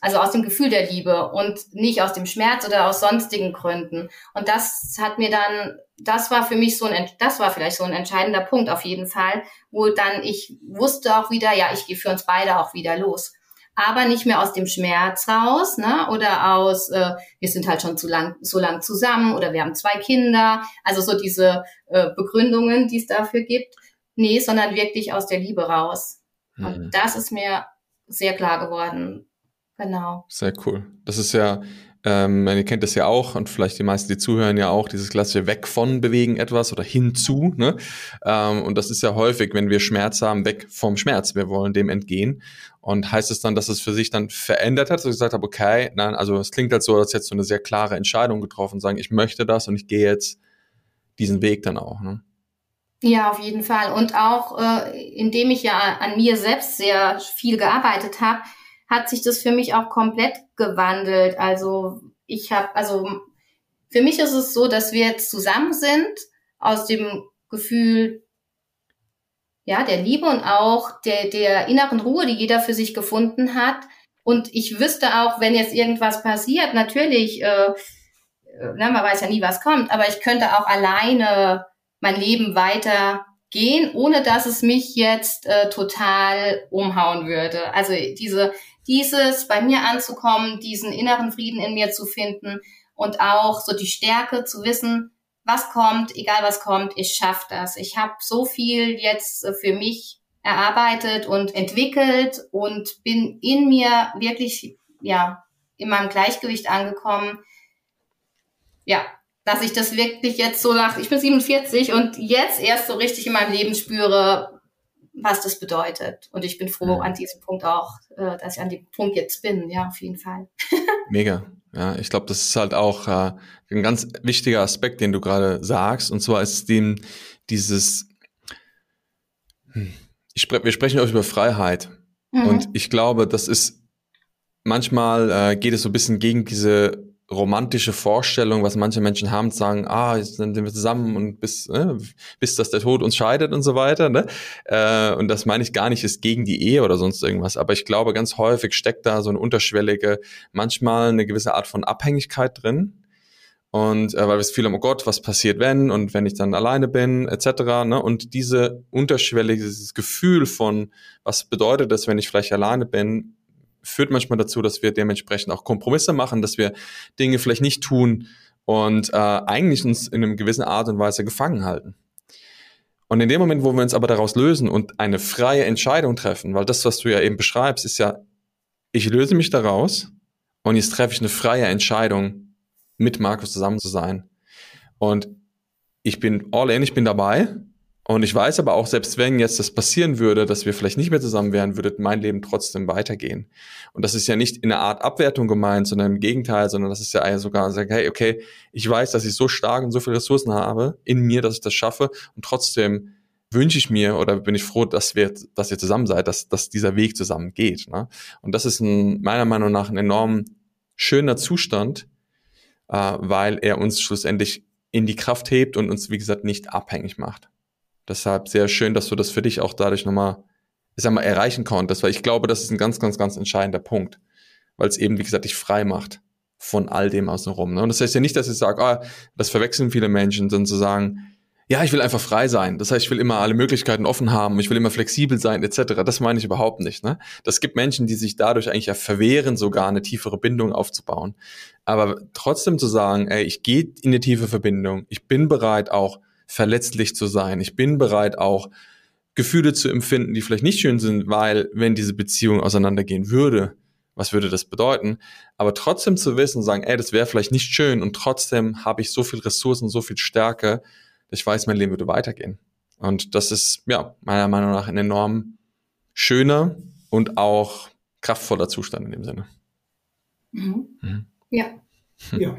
C: also aus dem Gefühl der Liebe und nicht aus dem Schmerz oder aus sonstigen Gründen. Und das hat mir dann, das war für mich so ein, das war vielleicht so ein entscheidender Punkt auf jeden Fall, wo dann ich wusste auch wieder, ja, ich gehe für uns beide auch wieder los aber nicht mehr aus dem Schmerz raus, ne? Oder aus, äh, wir sind halt schon zu lang, so lang zusammen oder wir haben zwei Kinder, also so diese äh, Begründungen, die es dafür gibt. Nee, sondern wirklich aus der Liebe raus. Mhm. Und das ist mir sehr klar geworden. Genau.
B: Sehr cool. Das ist ja ähm, ihr kennt das ja auch und vielleicht die meisten, die zuhören, ja auch dieses klassische Weg von bewegen etwas oder hinzu. Ne? Ähm, und das ist ja häufig, wenn wir Schmerz haben, weg vom Schmerz. Wir wollen dem entgehen. Und heißt es dann, dass es für sich dann verändert hat, dass ich gesagt habe, okay, nein, also es klingt halt so, als jetzt so eine sehr klare Entscheidung getroffen, sagen, ich möchte das und ich gehe jetzt diesen Weg dann auch. Ne?
C: Ja, auf jeden Fall. Und auch, äh, indem ich ja an mir selbst sehr viel gearbeitet habe, hat sich das für mich auch komplett gewandelt. Also ich habe, also für mich ist es so, dass wir jetzt zusammen sind aus dem Gefühl, ja, der Liebe und auch der, der inneren Ruhe, die jeder für sich gefunden hat. Und ich wüsste auch, wenn jetzt irgendwas passiert, natürlich, äh, na, man weiß ja nie, was kommt, aber ich könnte auch alleine mein Leben weiter gehen, ohne dass es mich jetzt äh, total umhauen würde. Also diese dieses bei mir anzukommen, diesen inneren Frieden in mir zu finden und auch so die Stärke zu wissen, was kommt, egal was kommt, ich schaffe das. Ich habe so viel jetzt äh, für mich erarbeitet und entwickelt und bin in mir wirklich ja in meinem Gleichgewicht angekommen. Ja, dass ich das wirklich jetzt so nach, ich bin 47 und jetzt erst so richtig in meinem Leben spüre, was das bedeutet. Und ich bin froh an diesem Punkt auch, äh, dass ich an dem Punkt jetzt bin, ja, auf jeden Fall.
B: Mega. Ja, ich glaube, das ist halt auch äh, ein ganz wichtiger Aspekt, den du gerade sagst. Und zwar ist dem dieses, hm, spre wir sprechen auch über Freiheit. Mhm. Und ich glaube, das ist manchmal äh, geht es so ein bisschen gegen diese romantische Vorstellung, was manche Menschen haben, sagen, ah, jetzt sind wir zusammen und bis, äh, bis dass der Tod uns scheidet und so weiter. Ne? Äh, und das meine ich gar nicht, ist gegen die Ehe oder sonst irgendwas. Aber ich glaube, ganz häufig steckt da so eine unterschwellige, manchmal eine gewisse Art von Abhängigkeit drin. Und äh, weil wir das Gefühl haben, oh Gott, was passiert, wenn und wenn ich dann alleine bin, etc. Ne? Und diese unterschwellige, dieses Gefühl von, was bedeutet das, wenn ich vielleicht alleine bin, führt manchmal dazu, dass wir dementsprechend auch Kompromisse machen, dass wir Dinge vielleicht nicht tun, und äh, eigentlich uns in einer gewissen Art und Weise gefangen halten. Und in dem Moment, wo wir uns aber daraus lösen und eine freie Entscheidung treffen, weil das, was du ja eben beschreibst, ist ja, ich löse mich daraus und jetzt treffe ich eine freie Entscheidung, mit Markus zusammen zu sein. Und ich bin all in, ich bin dabei und ich weiß aber auch, selbst wenn jetzt das passieren würde, dass wir vielleicht nicht mehr zusammen wären, würde mein Leben trotzdem weitergehen. Und das ist ja nicht in einer Art Abwertung gemeint, sondern im Gegenteil, sondern das ist ja sogar, hey, okay, ich weiß, dass ich so stark und so viele Ressourcen habe in mir, dass ich das schaffe und trotzdem wünsche ich mir oder bin ich froh, dass wir, dass ihr zusammen seid, dass, dass dieser Weg zusammen geht. Ne? Und das ist ein, meiner Meinung nach ein enorm schöner Zustand, äh, weil er uns schlussendlich in die Kraft hebt und uns, wie gesagt, nicht abhängig macht. Deshalb sehr schön, dass du das für dich auch dadurch nochmal, ich sag mal, erreichen konntest, weil ich glaube, das ist ein ganz, ganz, ganz entscheidender Punkt, weil es eben, wie gesagt, dich frei macht von all dem außenrum. Ne? Und das heißt ja nicht, dass ich sage, ah, das verwechseln viele Menschen, sondern zu sagen, ja, ich will einfach frei sein. Das heißt, ich will immer alle Möglichkeiten offen haben, ich will immer flexibel sein, etc. Das meine ich überhaupt nicht. Ne? Das gibt Menschen, die sich dadurch eigentlich ja verwehren, sogar eine tiefere Bindung aufzubauen. Aber trotzdem zu sagen, ey, ich gehe in eine tiefe Verbindung, ich bin bereit auch verletzlich zu sein. Ich bin bereit auch Gefühle zu empfinden, die vielleicht nicht schön sind, weil wenn diese Beziehung auseinandergehen würde, was würde das bedeuten? Aber trotzdem zu wissen, sagen, ey, das wäre vielleicht nicht schön und trotzdem habe ich so viel Ressourcen, so viel Stärke, dass ich weiß, mein Leben würde weitergehen. Und das ist, ja, meiner Meinung nach ein enorm schöner und auch kraftvoller Zustand in dem Sinne.
C: Mhm. Mhm. Ja.
A: Ja.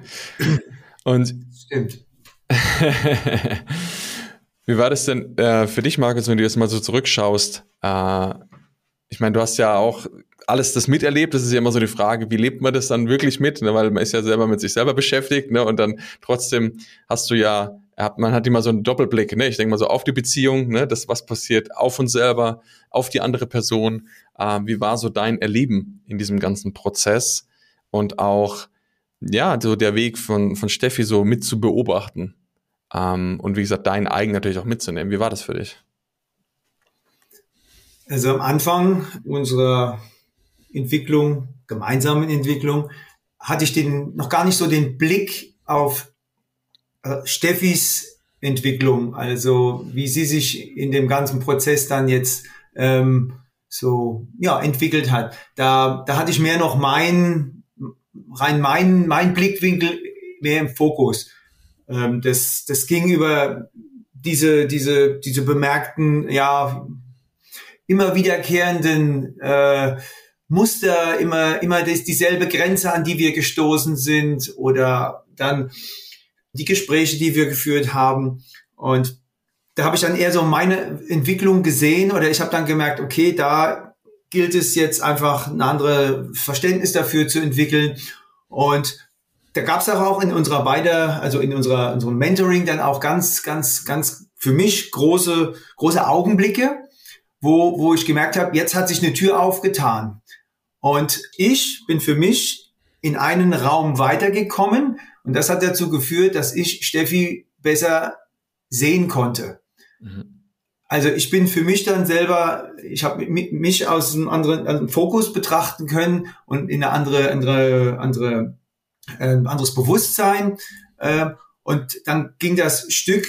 B: Und
A: Stimmt.
B: Wie war das denn äh, für dich, Markus, wenn du jetzt mal so zurückschaust? Äh, ich meine, du hast ja auch alles das miterlebt. Das ist ja immer so die Frage, wie lebt man das dann wirklich mit? Ne? Weil man ist ja selber mit sich selber beschäftigt, ne? Und dann trotzdem hast du ja, man hat immer so einen Doppelblick, ne? Ich denke mal so auf die Beziehung, ne? Das, was passiert auf uns selber, auf die andere Person. Äh, wie war so dein Erleben in diesem ganzen Prozess? Und auch, ja, so der Weg von, von Steffi so mit zu beobachten. Ähm, und wie gesagt, deinen eigen natürlich auch mitzunehmen. Wie war das für dich?
A: Also am Anfang unserer Entwicklung, gemeinsamen Entwicklung, hatte ich den, noch gar nicht so den Blick auf äh, Steffis Entwicklung, also wie sie sich in dem ganzen Prozess dann jetzt ähm, so ja entwickelt hat. Da, da hatte ich mehr noch mein rein mein mein Blickwinkel mehr im Fokus. Ähm, das, das ging über diese, diese, diese bemerkten, ja, immer wiederkehrenden äh, Muster, immer, immer das, dieselbe Grenze, an die wir gestoßen sind oder dann die Gespräche, die wir geführt haben. Und da habe ich dann eher so meine Entwicklung gesehen oder ich habe dann gemerkt, okay, da gilt es jetzt einfach ein anderes Verständnis dafür zu entwickeln. Und da gab es auch in unserer beide, also in unserer unserem Mentoring dann auch ganz, ganz, ganz für mich große, große Augenblicke, wo, wo ich gemerkt habe, jetzt hat sich eine Tür aufgetan. Und ich bin für mich in einen Raum weitergekommen und das hat dazu geführt, dass ich Steffi besser sehen konnte. Mhm. Also ich bin für mich dann selber, ich habe mich aus einem anderen, also Fokus betrachten können und in eine andere, andere, andere äh, anderes Bewusstsein. Äh, und dann ging das Stück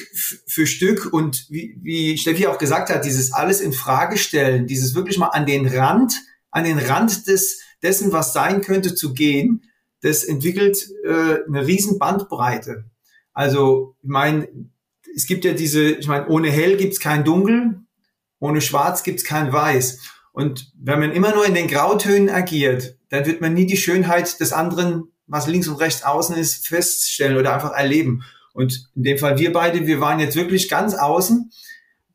A: für Stück und wie, wie Steffi auch gesagt hat, dieses alles in Frage stellen, dieses wirklich mal an den Rand, an den Rand des, dessen, was sein könnte, zu gehen, das entwickelt äh, eine riesen Bandbreite. Also, ich meine, es gibt ja diese, ich meine, ohne hell gibt's kein dunkel, ohne schwarz gibt's kein weiß. Und wenn man immer nur in den Grautönen agiert, dann wird man nie die Schönheit des anderen was links und rechts außen ist, feststellen oder einfach erleben. Und in dem Fall wir beide, wir waren jetzt wirklich ganz außen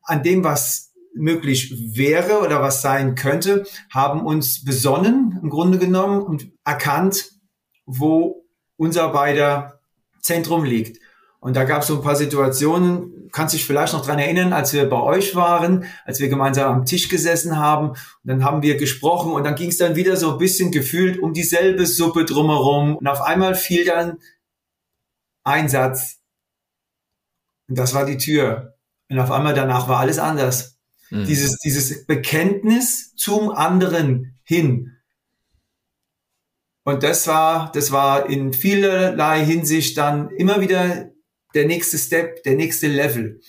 A: an dem, was möglich wäre oder was sein könnte, haben uns besonnen im Grunde genommen und erkannt, wo unser beider Zentrum liegt. Und da gab es so ein paar Situationen, kannst dich vielleicht noch dran erinnern, als wir bei euch waren, als wir gemeinsam am Tisch gesessen haben. Und dann haben wir gesprochen und dann ging es dann wieder so ein bisschen gefühlt um dieselbe Suppe drumherum. Und auf einmal fiel dann ein Satz. Und das war die Tür. Und auf einmal danach war alles anders. Mhm. Dieses, dieses Bekenntnis zum anderen hin Und das war, das war in vielerlei Hinsicht dann immer wieder der nächste Step, der nächste Level.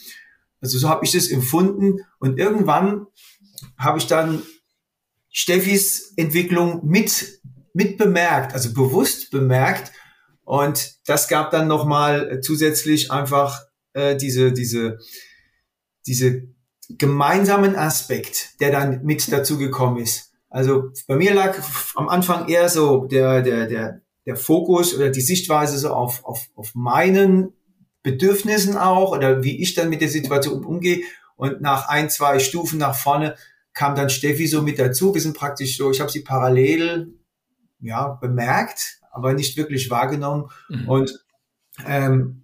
A: Also so habe ich das empfunden. Und irgendwann habe ich dann Steffis Entwicklung mit, mit bemerkt, also bewusst bemerkt. Und das gab dann nochmal zusätzlich einfach äh, diese, diese, diese gemeinsamen Aspekt, der dann mit dazugekommen ist. Also bei mir lag am Anfang eher so der, der, der, der Fokus oder die Sichtweise so auf, auf, auf meinen Bedürfnissen auch oder wie ich dann mit der Situation umgehe. Und nach ein, zwei Stufen nach vorne kam dann Steffi so mit dazu. Wir sind praktisch so, ich habe sie parallel ja, bemerkt, aber nicht wirklich wahrgenommen. Mhm. Und ähm,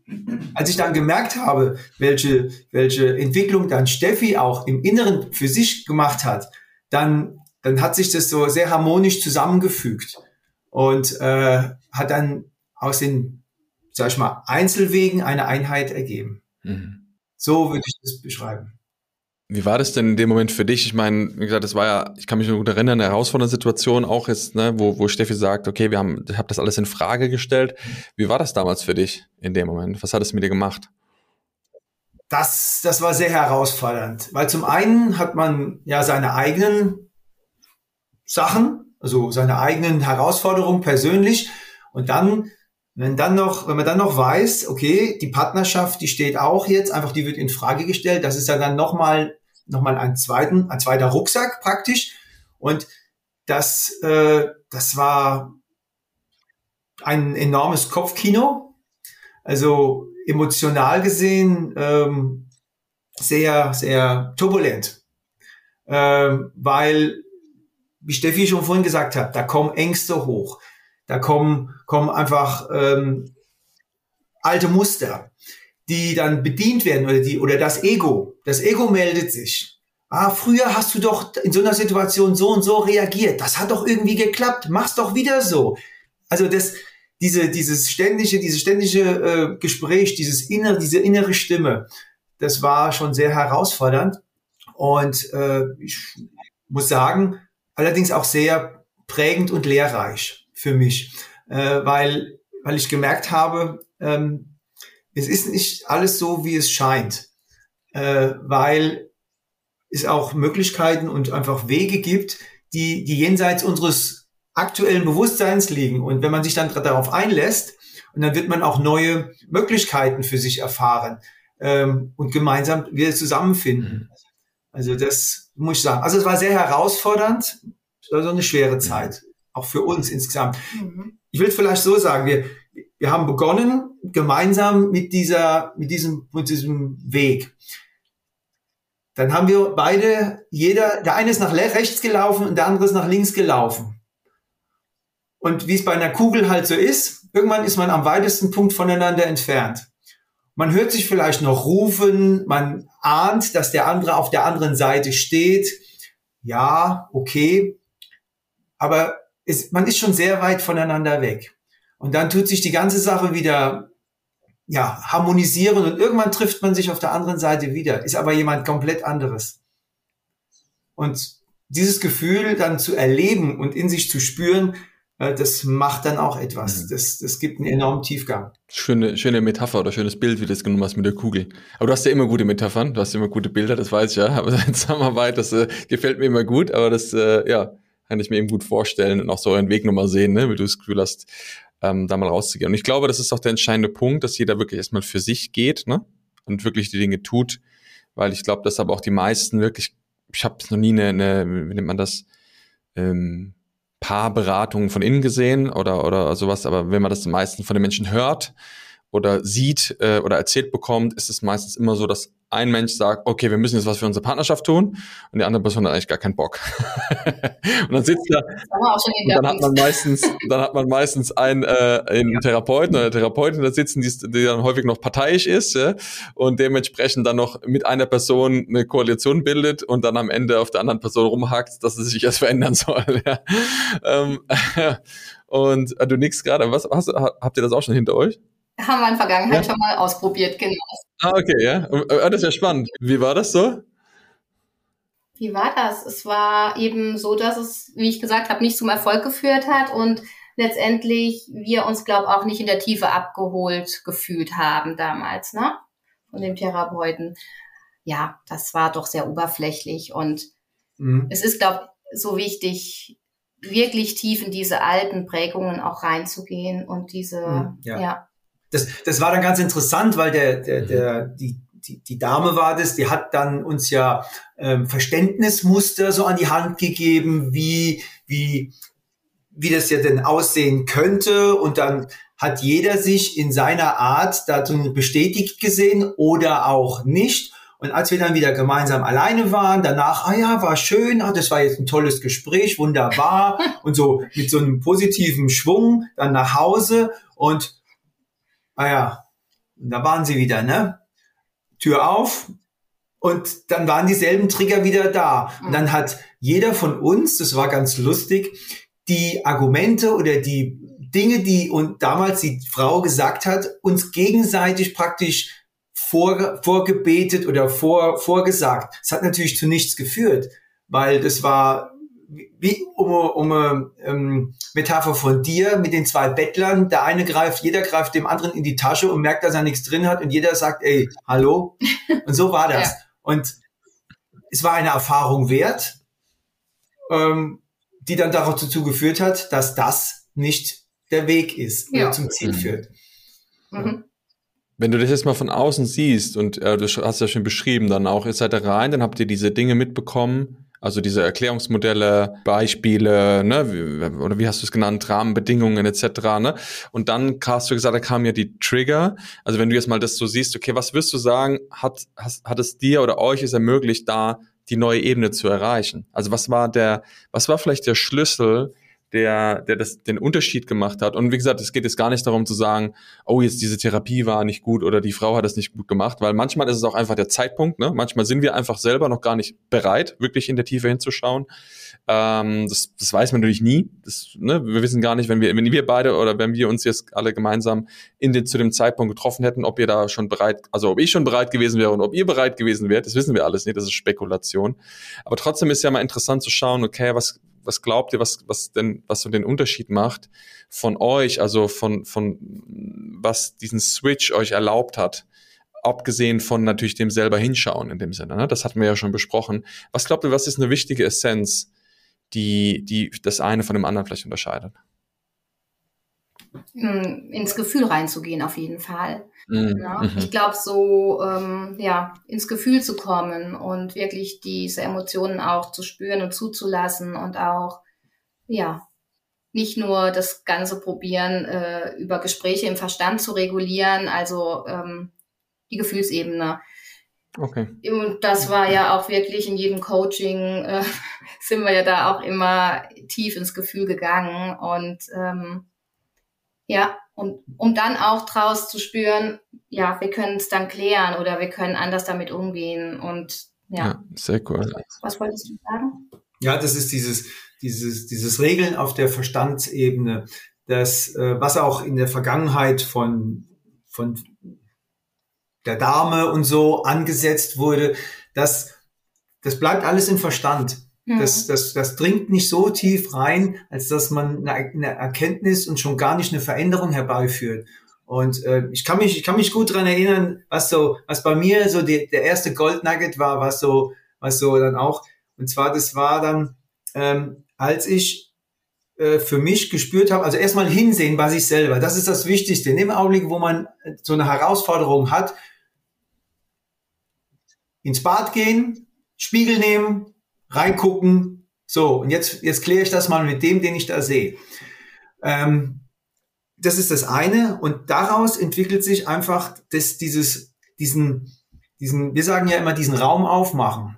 A: als ich dann gemerkt habe, welche, welche Entwicklung dann Steffi auch im Inneren für sich gemacht hat, dann, dann hat sich das so sehr harmonisch zusammengefügt und äh, hat dann aus den, sag ich mal, Einzelwegen eine Einheit ergeben. Mhm. So würde ich das beschreiben.
B: Wie war das denn in dem Moment für dich? Ich meine, wie gesagt, das war ja, ich kann mich nur gut erinnern, eine herausfordernde Situation auch jetzt, ne, wo, wo Steffi sagt, okay, wir haben, ich habe das alles in Frage gestellt. Wie war das damals für dich in dem Moment? Was hat es mit dir gemacht?
A: Das, das war sehr herausfordernd, weil zum einen hat man ja seine eigenen Sachen, also seine eigenen Herausforderungen persönlich und dann wenn dann noch, wenn man dann noch weiß, okay, die Partnerschaft, die steht auch jetzt, einfach die wird in Frage gestellt, das ist ja dann nochmal nochmal einen zweiten, ein zweiter Rucksack praktisch. Und das, äh, das war ein enormes Kopfkino. Also emotional gesehen ähm, sehr, sehr turbulent. Ähm, weil, wie Steffi schon vorhin gesagt hat, da kommen Ängste hoch. Da kommen, kommen einfach ähm, alte Muster die dann bedient werden oder die oder das Ego. Das Ego meldet sich. Ah, früher hast du doch in so einer Situation so und so reagiert. Das hat doch irgendwie geklappt. Mach's doch wieder so. Also das, diese, dieses ständige, dieses ständige äh, Gespräch, dieses innere, diese innere Stimme, das war schon sehr herausfordernd und äh, ich muss sagen, allerdings auch sehr prägend und lehrreich für mich, äh, weil weil ich gemerkt habe, ähm, es ist nicht alles so, wie es scheint, äh, weil es auch Möglichkeiten und einfach Wege gibt, die, die jenseits unseres aktuellen Bewusstseins liegen. Und wenn man sich dann darauf einlässt, und dann wird man auch neue Möglichkeiten für sich erfahren ähm, und gemeinsam wieder zusammenfinden. Mhm. Also das muss ich sagen. Also es war sehr herausfordernd, also eine schwere Zeit, auch für uns insgesamt. Mhm. Ich will vielleicht so sagen, wir, wir haben begonnen gemeinsam mit dieser, mit diesem, mit diesem Weg. Dann haben wir beide, jeder, der eine ist nach rechts gelaufen und der andere ist nach links gelaufen. Und wie es bei einer Kugel halt so ist, irgendwann ist man am weitesten Punkt voneinander entfernt. Man hört sich vielleicht noch rufen, man ahnt, dass der andere auf der anderen Seite steht. Ja, okay. Aber es, man ist schon sehr weit voneinander weg. Und dann tut sich die ganze Sache wieder ja, harmonisieren und irgendwann trifft man sich auf der anderen Seite wieder, ist aber jemand komplett anderes. Und dieses Gefühl dann zu erleben und in sich zu spüren, äh, das macht dann auch etwas. Mhm. Das, das gibt einen enormen Tiefgang.
B: Schöne, schöne Metapher oder schönes Bild, wie du das genommen hast mit der Kugel. Aber du hast ja immer gute Metaphern, du hast immer gute Bilder, das weiß ich ja. Aber Zusammenarbeit, das äh, gefällt mir immer gut, aber das, äh, ja, kann ich mir eben gut vorstellen und auch so euren Weg nochmal sehen, ne? wie du das Gefühl hast, ähm, da mal rauszugehen. Und ich glaube, das ist auch der entscheidende Punkt, dass jeder wirklich erstmal für sich geht ne? und wirklich die Dinge tut, weil ich glaube, dass aber auch die meisten wirklich, ich habe noch nie eine, eine, wie nennt man das, ähm, Paarberatungen von innen gesehen oder, oder sowas, aber wenn man das den meisten von den Menschen hört oder sieht äh, oder erzählt bekommt, ist es meistens immer so, dass ein Mensch sagt, okay, wir müssen jetzt was für unsere Partnerschaft tun und die andere Person hat eigentlich gar keinen Bock. und dann sitzt da und dann hat man meistens, dann hat man meistens einen, äh, einen. Therapeuten oder eine Therapeutin da sitzen, die, die dann häufig noch parteiisch ist ja, und dementsprechend dann noch mit einer Person eine Koalition bildet und dann am Ende auf der anderen Person rumhackt, dass es sich erst verändern soll. Ja. Ähm, und äh, du nix gerade, was hast, habt ihr das auch schon hinter euch?
C: Haben wir in der Vergangenheit ja? schon mal ausprobiert, genau.
B: Ah, okay, ja. Ah, das ist ja spannend. Wie war das so?
C: Wie war das? Es war eben so, dass es, wie ich gesagt habe, nicht zum Erfolg geführt hat und letztendlich wir uns, glaube auch nicht in der Tiefe abgeholt gefühlt haben damals, ne? Von dem Therapeuten. Ja, das war doch sehr oberflächlich und mhm. es ist, glaube so wichtig, wirklich tief in diese alten Prägungen auch reinzugehen und diese, mhm, ja. ja.
A: Das, das war dann ganz interessant, weil der, der, der, die, die, die Dame war das, die hat dann uns ja ähm, Verständnismuster so an die Hand gegeben, wie, wie, wie das ja denn aussehen könnte. Und dann hat jeder sich in seiner Art dazu bestätigt gesehen oder auch nicht. Und als wir dann wieder gemeinsam alleine waren, danach, ah ja, war schön, ah, das war jetzt ein tolles Gespräch, wunderbar und so mit so einem positiven Schwung dann nach Hause und ah ja, da waren sie wieder, ne? Tür auf und dann waren dieselben Trigger wieder da. Und dann hat jeder von uns, das war ganz lustig, die Argumente oder die Dinge, die und damals die Frau gesagt hat, uns gegenseitig praktisch vor, vorgebetet oder vor, vorgesagt. Es hat natürlich zu nichts geführt, weil das war wie um, um eine ähm, Metapher von dir mit den zwei Bettlern. Der eine greift, jeder greift dem anderen in die Tasche und merkt, dass er nichts drin hat und jeder sagt, ey, hallo. Und so war das. Ja. Und es war eine Erfahrung wert, ähm, die dann dazu geführt hat, dass das nicht der Weg ist ja. oder zum Ziel mhm. führt.
B: Mhm. Wenn du das jetzt mal von außen siehst und äh, du hast ja schon beschrieben, dann auch, ihr seid da rein, dann habt ihr diese Dinge mitbekommen, also diese Erklärungsmodelle, Beispiele, ne, wie, oder wie hast du es genannt, Rahmenbedingungen etc. Ne? Und dann hast du gesagt, da kamen ja die Trigger. Also wenn du jetzt mal das so siehst, okay, was wirst du sagen, hat, hat, hat es dir oder euch es ermöglicht, da die neue Ebene zu erreichen? Also was war der, was war vielleicht der Schlüssel, der, der das, den Unterschied gemacht hat. Und wie gesagt, es geht jetzt gar nicht darum zu sagen, oh, jetzt diese Therapie war nicht gut oder die Frau hat es nicht gut gemacht, weil manchmal ist es auch einfach der Zeitpunkt. Ne? Manchmal sind wir einfach selber noch gar nicht bereit, wirklich in der Tiefe hinzuschauen. Ähm, das, das weiß man natürlich nie. Das, ne? Wir wissen gar nicht, wenn wir, wenn wir beide oder wenn wir uns jetzt alle gemeinsam in den, zu dem Zeitpunkt getroffen hätten, ob ihr da schon bereit, also ob ich schon bereit gewesen wäre und ob ihr bereit gewesen wärt, das wissen wir alles nicht. Das ist Spekulation. Aber trotzdem ist ja mal interessant zu schauen, okay, was, was glaubt ihr, was, was denn, was so den Unterschied macht von euch, also von, von, was diesen Switch euch erlaubt hat? Abgesehen von natürlich dem selber hinschauen in dem Sinne, ne? das hatten wir ja schon besprochen. Was glaubt ihr, was ist eine wichtige Essenz, die, die das eine von dem anderen vielleicht unterscheidet?
C: Hm, ins Gefühl reinzugehen, auf jeden Fall. Mhm. Ja, ich glaube, so ähm, ja, ins Gefühl zu kommen und wirklich diese Emotionen auch zu spüren und zuzulassen und auch ja nicht nur das Ganze probieren, äh, über Gespräche im Verstand zu regulieren, also ähm, die Gefühlsebene. Okay. Und das war ja auch wirklich in jedem Coaching, äh, sind wir ja da auch immer tief ins Gefühl gegangen und ähm, ja, und um dann auch draus zu spüren, ja, wir können es dann klären oder wir können anders damit umgehen und ja. ja
B: sehr cool.
C: Was wolltest du sagen?
A: Ja, das ist dieses, dieses, dieses Regeln auf der Verstandsebene, das, äh, was auch in der Vergangenheit von, von der Dame und so angesetzt wurde, das, das bleibt alles im Verstand. Das, mhm. das, das dringt nicht so tief rein, als dass man eine, eine Erkenntnis und schon gar nicht eine Veränderung herbeiführt. Und äh, ich kann mich, ich kann mich gut dran erinnern, was so, was bei mir so die, der erste Goldnugget war, was so, was so dann auch. Und zwar, das war dann, ähm, als ich äh, für mich gespürt habe, also erstmal hinsehen bei sich selber. Das ist das Wichtigste. In dem Augenblick, wo man so eine Herausforderung hat, ins Bad gehen, Spiegel nehmen, reingucken. So, und jetzt, jetzt kläre ich das mal mit dem, den ich da sehe. Ähm, das ist das eine. Und daraus entwickelt sich einfach das, dieses, diesen, diesen, wir sagen ja immer, diesen Raum aufmachen.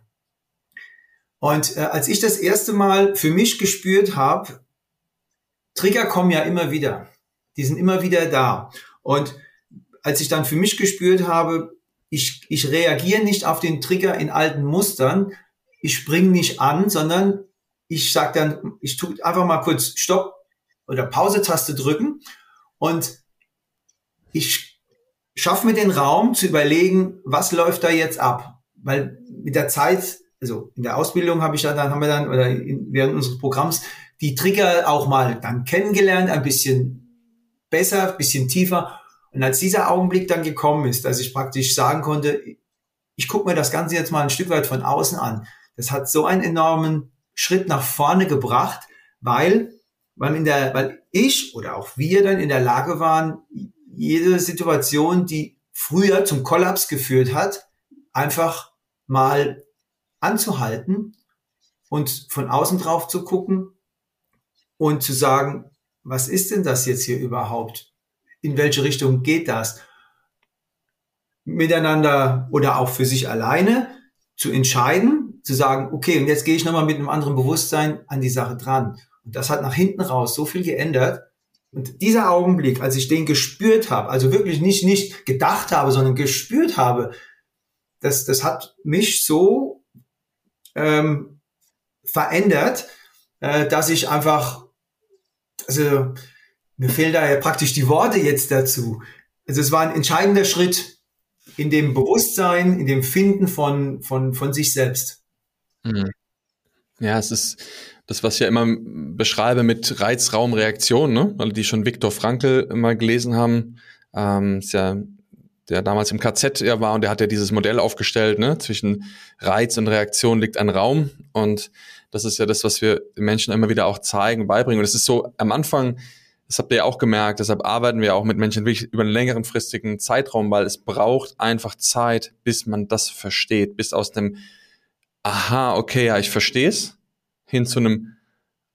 A: Und äh, als ich das erste Mal für mich gespürt habe, Trigger kommen ja immer wieder. Die sind immer wieder da. Und als ich dann für mich gespürt habe, ich, ich reagiere nicht auf den Trigger in alten Mustern, ich spring nicht an, sondern ich sag dann, ich tu einfach mal kurz Stopp oder Pause-Taste drücken und ich schaffe mir den Raum zu überlegen, was läuft da jetzt ab, weil mit der Zeit, also in der Ausbildung habe ich dann, dann haben wir dann oder in, während unseres Programms die Trigger auch mal dann kennengelernt, ein bisschen besser, ein bisschen tiefer. Und als dieser Augenblick dann gekommen ist, dass ich praktisch sagen konnte, ich gucke mir das Ganze jetzt mal ein Stück weit von außen an. Das hat so einen enormen Schritt nach vorne gebracht, weil, weil, in der, weil ich oder auch wir dann in der Lage waren, jede Situation, die früher zum Kollaps geführt hat, einfach mal anzuhalten und von außen drauf zu gucken und zu sagen, was ist denn das jetzt hier überhaupt? In welche Richtung geht das? Miteinander oder auch für sich alleine zu entscheiden, zu sagen, okay, und jetzt gehe ich nochmal mit einem anderen Bewusstsein an die Sache dran. Und das hat nach hinten raus so viel geändert. Und dieser Augenblick, als ich den gespürt habe, also wirklich nicht, nicht gedacht habe, sondern gespürt habe, das, das hat mich so ähm, verändert, äh, dass ich einfach, also mir fehlen da ja praktisch die Worte jetzt dazu. Also es war ein entscheidender Schritt in dem Bewusstsein, in dem Finden von, von, von sich selbst.
B: Mhm. Ja, es ist das, was ich ja immer beschreibe mit Reizraumreaktion, ne? Alle, die schon Viktor Frankl mal gelesen haben, ähm, ist ja der damals im KZ ja war und der hat ja dieses Modell aufgestellt, ne? zwischen Reiz und Reaktion liegt ein Raum und das ist ja das, was wir Menschen immer wieder auch zeigen, beibringen und es ist so am Anfang, das habt ihr ja auch gemerkt, deshalb arbeiten wir auch mit Menschen wirklich über einen längeren fristigen Zeitraum, weil es braucht einfach Zeit, bis man das versteht, bis aus dem Aha, okay, ja, ich verstehe es, hin zu einem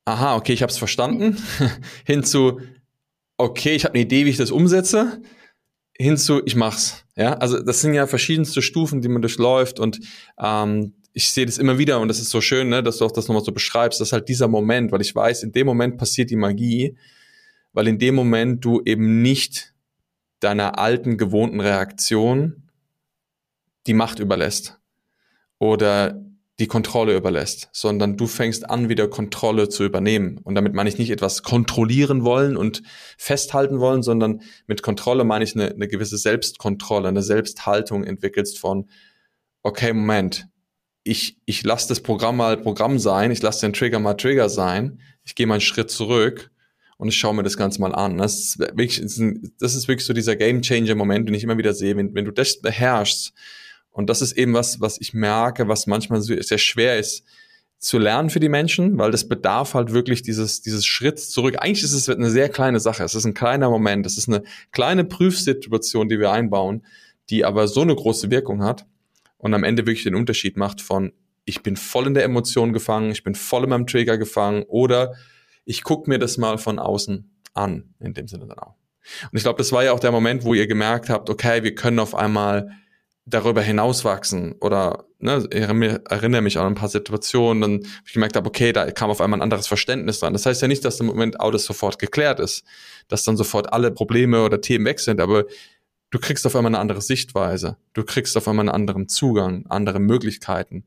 B: Aha, okay, ich habe es verstanden, hin zu Okay, ich habe eine Idee, wie ich das umsetze, hinzu, ich mach's. Ja, also das sind ja verschiedenste Stufen, die man durchläuft und ähm, ich sehe das immer wieder und das ist so schön, ne, dass du auch das nochmal so beschreibst, das ist halt dieser Moment, weil ich weiß, in dem Moment passiert die Magie, weil in dem Moment du eben nicht deiner alten gewohnten Reaktion die Macht überlässt. Oder die Kontrolle überlässt, sondern du fängst an, wieder Kontrolle zu übernehmen. Und damit meine ich nicht etwas kontrollieren wollen und festhalten wollen, sondern mit Kontrolle meine ich eine, eine gewisse Selbstkontrolle, eine Selbsthaltung entwickelst von, okay, Moment, ich, ich lasse das Programm mal Programm sein, ich lasse den Trigger mal Trigger sein, ich gehe mal einen Schritt zurück und ich schaue mir das Ganze mal an. Das ist wirklich, das ist wirklich so dieser Game Changer Moment, den ich immer wieder sehe. Wenn, wenn du das beherrschst, und das ist eben was, was ich merke, was manchmal sehr schwer ist zu lernen für die Menschen, weil das bedarf halt wirklich dieses, dieses Schritt zurück. Eigentlich ist es eine sehr kleine Sache. Es ist ein kleiner Moment. Es ist eine kleine Prüfsituation, die wir einbauen, die aber so eine große Wirkung hat und am Ende wirklich den Unterschied macht von, ich bin voll in der Emotion gefangen, ich bin voll in meinem Trigger gefangen oder ich gucke mir das mal von außen an, in dem Sinne dann auch. Und ich glaube, das war ja auch der Moment, wo ihr gemerkt habt, okay, wir können auf einmal darüber hinauswachsen oder ne, erinnere mich an ein paar Situationen, dann ich gemerkt habe, okay, da kam auf einmal ein anderes Verständnis dran. Das heißt ja nicht, dass im Moment alles sofort geklärt ist, dass dann sofort alle Probleme oder Themen weg sind, aber du kriegst auf einmal eine andere Sichtweise, du kriegst auf einmal einen anderen Zugang, andere Möglichkeiten,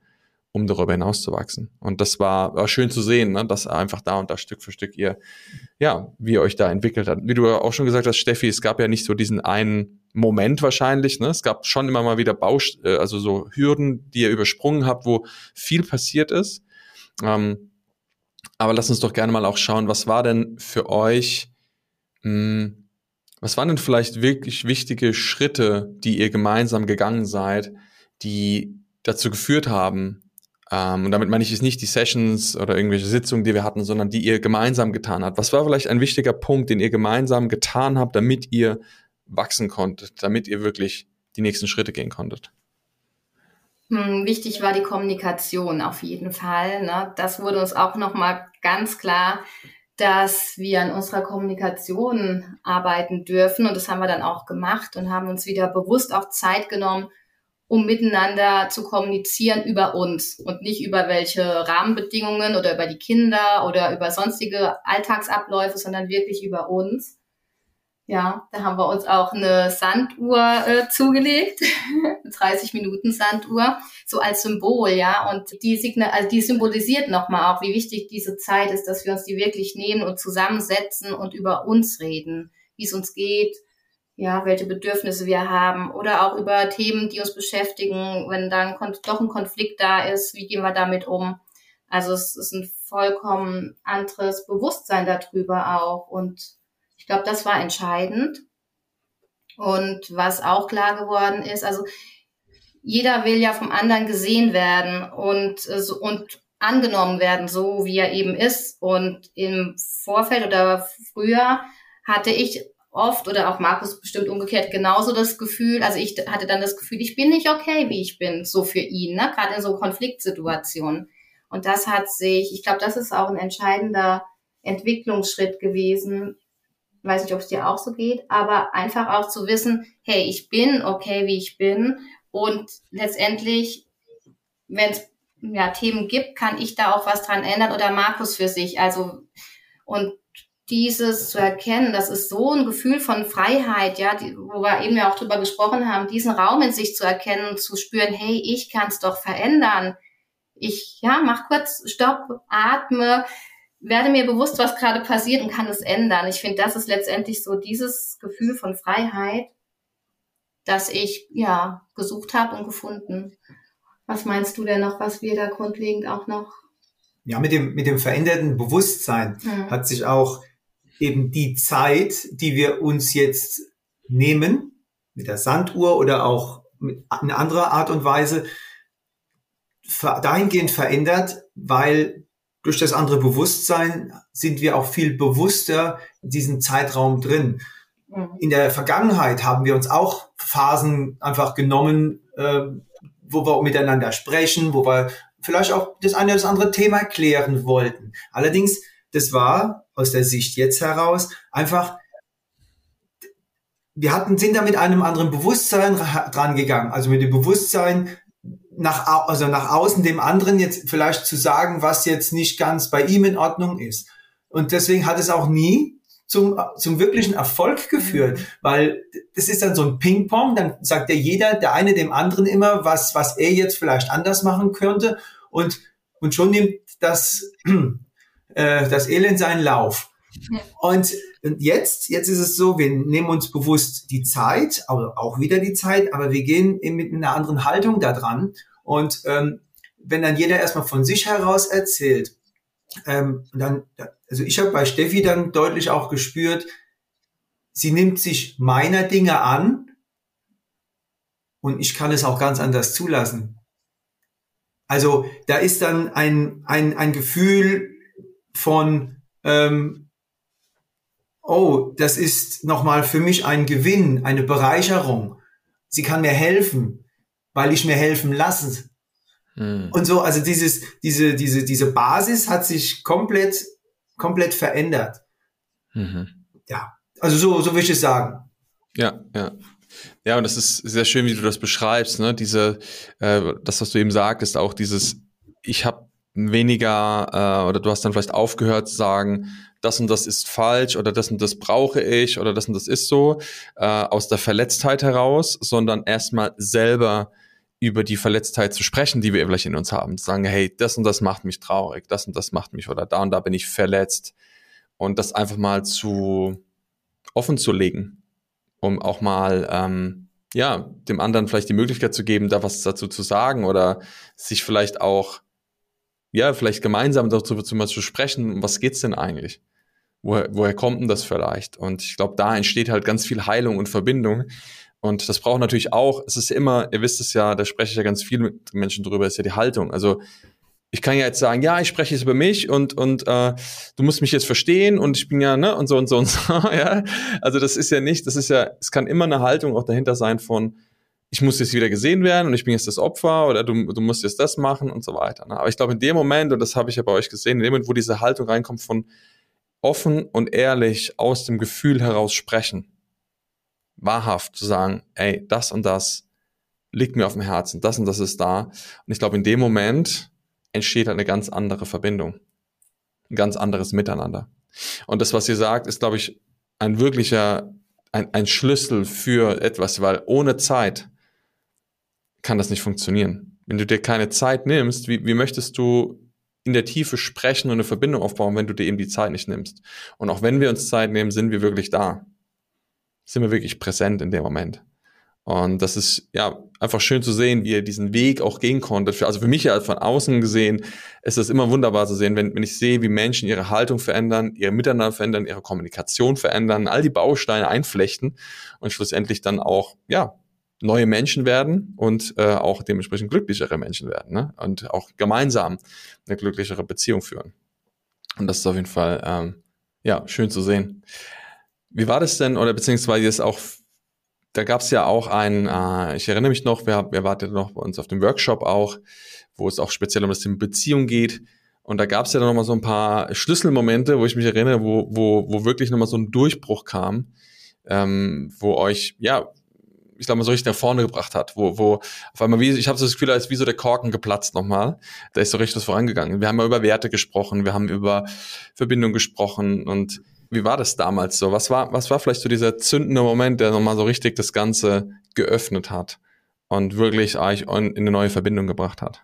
B: um darüber hinauszuwachsen. Und das war, war schön zu sehen, ne, dass einfach da und da Stück für Stück ihr, ja, wie ihr euch da entwickelt habt. Wie du auch schon gesagt hast, Steffi, es gab ja nicht so diesen einen Moment wahrscheinlich. Ne? Es gab schon immer mal wieder Baust äh, also so Hürden, die ihr übersprungen habt, wo viel passiert ist. Ähm, aber lass uns doch gerne mal auch schauen, was war denn für euch, mh, hm, was waren denn vielleicht wirklich wichtige Schritte, die ihr gemeinsam gegangen seid, die dazu geführt haben, ähm, und damit meine ich jetzt nicht die Sessions oder irgendwelche Sitzungen, die wir hatten, sondern die ihr gemeinsam getan habt. Was war vielleicht ein wichtiger Punkt, den ihr gemeinsam getan habt, damit ihr wachsen konntet, damit ihr wirklich die nächsten Schritte gehen konntet?
C: Hm, wichtig war die Kommunikation auf jeden Fall. Ne? Das wurde uns auch nochmal ganz klar, dass wir an unserer Kommunikation arbeiten dürfen. Und das haben wir dann auch gemacht und haben uns wieder bewusst auch Zeit genommen, um miteinander zu kommunizieren über uns und nicht über welche Rahmenbedingungen oder über die Kinder oder über sonstige Alltagsabläufe, sondern wirklich über uns. Ja, da haben wir uns auch eine Sanduhr äh, zugelegt, 30 Minuten Sanduhr, so als Symbol, ja. Und die, Signal, also die symbolisiert nochmal auch, wie wichtig diese Zeit ist, dass wir uns die wirklich nehmen und zusammensetzen und über uns reden, wie es uns geht, ja, welche Bedürfnisse wir haben oder auch über Themen, die uns beschäftigen, wenn dann doch ein Konflikt da ist, wie gehen wir damit um? Also es ist ein vollkommen anderes Bewusstsein darüber auch. Und glaube, das war entscheidend. Und was auch klar geworden ist, also jeder will ja vom anderen gesehen werden und, und angenommen werden, so wie er eben ist. Und im Vorfeld oder früher hatte ich oft oder auch Markus bestimmt umgekehrt genauso das Gefühl, also ich hatte dann das Gefühl, ich bin nicht okay, wie ich bin, so für ihn, ne? gerade in so Konfliktsituationen. Und das hat sich, ich glaube, das ist auch ein entscheidender Entwicklungsschritt gewesen. Weiß nicht, ob es dir auch so geht, aber einfach auch zu wissen, hey, ich bin okay, wie ich bin. Und letztendlich, wenn es ja, Themen gibt, kann ich da auch was dran ändern oder Markus für sich. Also, und dieses zu erkennen, das ist so ein Gefühl von Freiheit, ja, die, wo wir eben ja auch drüber gesprochen haben, diesen Raum in sich zu erkennen zu spüren, hey, ich kann es doch verändern. Ich, ja, mach kurz Stopp, atme, werde mir bewusst, was gerade passiert und kann es ändern. Ich finde, das ist letztendlich so dieses Gefühl von Freiheit, das ich, ja, gesucht habe und gefunden. Was meinst du denn noch, was wir da grundlegend auch noch
A: ja, mit dem, mit dem veränderten Bewusstsein mhm. hat sich auch eben die Zeit, die wir uns jetzt nehmen, mit der Sanduhr oder auch mit in anderer Art und Weise, dahingehend verändert, weil durch das andere Bewusstsein sind wir auch viel bewusster in diesem Zeitraum drin. Mhm. In der Vergangenheit haben wir uns auch Phasen einfach genommen, äh, wo wir miteinander sprechen, wo wir vielleicht auch das eine oder das andere Thema klären wollten. Allerdings, das war aus der Sicht jetzt heraus einfach, wir hatten, sind da mit einem anderen Bewusstsein dran gegangen, also mit dem Bewusstsein nach, also nach außen dem anderen jetzt vielleicht zu sagen, was jetzt nicht ganz bei ihm in Ordnung ist. Und deswegen hat es auch nie zum, zum wirklichen Erfolg geführt, mhm. weil das ist dann so ein Ping-Pong, dann sagt ja jeder, der eine dem anderen immer, was, was er jetzt vielleicht anders machen könnte und, und schon nimmt das, äh, das Elend seinen Lauf. Und, und jetzt, jetzt ist es so, wir nehmen uns bewusst die Zeit, aber auch wieder die Zeit, aber wir gehen mit einer anderen Haltung da dran. Und ähm, wenn dann jeder erstmal von sich heraus erzählt, ähm, dann, also ich habe bei Steffi dann deutlich auch gespürt, sie nimmt sich meiner Dinge an und ich kann es auch ganz anders zulassen. Also da ist dann ein, ein, ein Gefühl von, ähm, oh, das ist nochmal für mich ein Gewinn, eine Bereicherung. Sie kann mir helfen, weil ich mir helfen lasse. Hm. Und so, also dieses, diese, diese, diese Basis hat sich komplett, komplett verändert. Mhm. Ja, also so, so will ich es sagen.
B: Ja, ja. Ja, und das ist sehr schön, wie du das beschreibst, ne? Diese, äh, das, was du eben sagtest, auch dieses, ich habe weniger, äh, oder du hast dann vielleicht aufgehört zu sagen, das und das ist falsch oder das und das brauche ich oder das und das ist so, äh, aus der Verletztheit heraus, sondern erstmal selber über die Verletztheit zu sprechen, die wir vielleicht in uns haben. Zu sagen, hey, das und das macht mich traurig, das und das macht mich oder da und da bin ich verletzt. Und das einfach mal zu offen zu legen, um auch mal ähm, ja dem anderen vielleicht die Möglichkeit zu geben, da was dazu zu sagen oder sich vielleicht auch ja vielleicht gemeinsam dazu zu, zu sprechen, was geht's denn eigentlich? Woher, woher kommt denn das vielleicht? Und ich glaube, da entsteht halt ganz viel Heilung und Verbindung, und das braucht natürlich auch, es ist immer, ihr wisst es ja, da spreche ich ja ganz viel mit Menschen drüber, ist ja die Haltung. Also ich kann ja jetzt sagen, ja, ich spreche jetzt über mich und und äh, du musst mich jetzt verstehen und ich bin ja ne und so und so und so. ja, also das ist ja nicht, das ist ja, es kann immer eine Haltung auch dahinter sein von, ich muss jetzt wieder gesehen werden und ich bin jetzt das Opfer oder du, du musst jetzt das machen und so weiter. Ne? Aber ich glaube in dem Moment und das habe ich ja bei euch gesehen, in dem Moment, wo diese Haltung reinkommt von offen und ehrlich aus dem Gefühl heraus sprechen, wahrhaft zu sagen, ey, das und das liegt mir auf dem Herzen, das und das ist da. Und ich glaube, in dem Moment entsteht halt eine ganz andere Verbindung, ein ganz anderes Miteinander. Und das, was ihr sagt, ist, glaube ich, ein wirklicher, ein, ein Schlüssel für etwas, weil ohne Zeit kann das nicht funktionieren. Wenn du dir keine Zeit nimmst, wie, wie möchtest du in der Tiefe sprechen und eine Verbindung aufbauen, wenn du dir eben die Zeit nicht nimmst? Und auch wenn wir uns Zeit nehmen, sind wir wirklich da sind wir wirklich präsent in dem Moment. Und das ist ja einfach schön zu sehen, wie ihr diesen Weg auch gehen konntet. Also für mich ja von außen gesehen ist es immer wunderbar zu sehen, wenn, wenn ich sehe, wie Menschen ihre Haltung verändern, ihr Miteinander verändern, ihre Kommunikation verändern, all die Bausteine einflechten und schlussendlich dann auch, ja, neue Menschen werden und äh, auch dementsprechend glücklichere Menschen werden ne? und auch gemeinsam eine glücklichere Beziehung führen. Und das ist auf jeden Fall ähm, ja schön zu sehen. Wie war das denn oder beziehungsweise ist auch da gab es ja auch ein, äh, ich erinnere mich noch, wer, wer wartet noch bei uns auf dem Workshop auch, wo es auch speziell um das Thema Beziehung geht. Und da gab es ja dann nochmal so ein paar Schlüsselmomente, wo ich mich erinnere, wo, wo, wo wirklich nochmal so ein Durchbruch kam, ähm, wo euch, ja, ich glaube mal so richtig nach vorne gebracht hat, wo, wo auf einmal wie, ich habe so das Gefühl, als wie so der Korken geplatzt nochmal. Da ist so richtig was vorangegangen. Wir haben ja über Werte gesprochen, wir haben über Verbindung gesprochen und wie war das damals so? Was war, was war vielleicht so dieser zündende Moment, der nochmal so richtig das Ganze geöffnet hat und wirklich euch in eine neue Verbindung gebracht hat?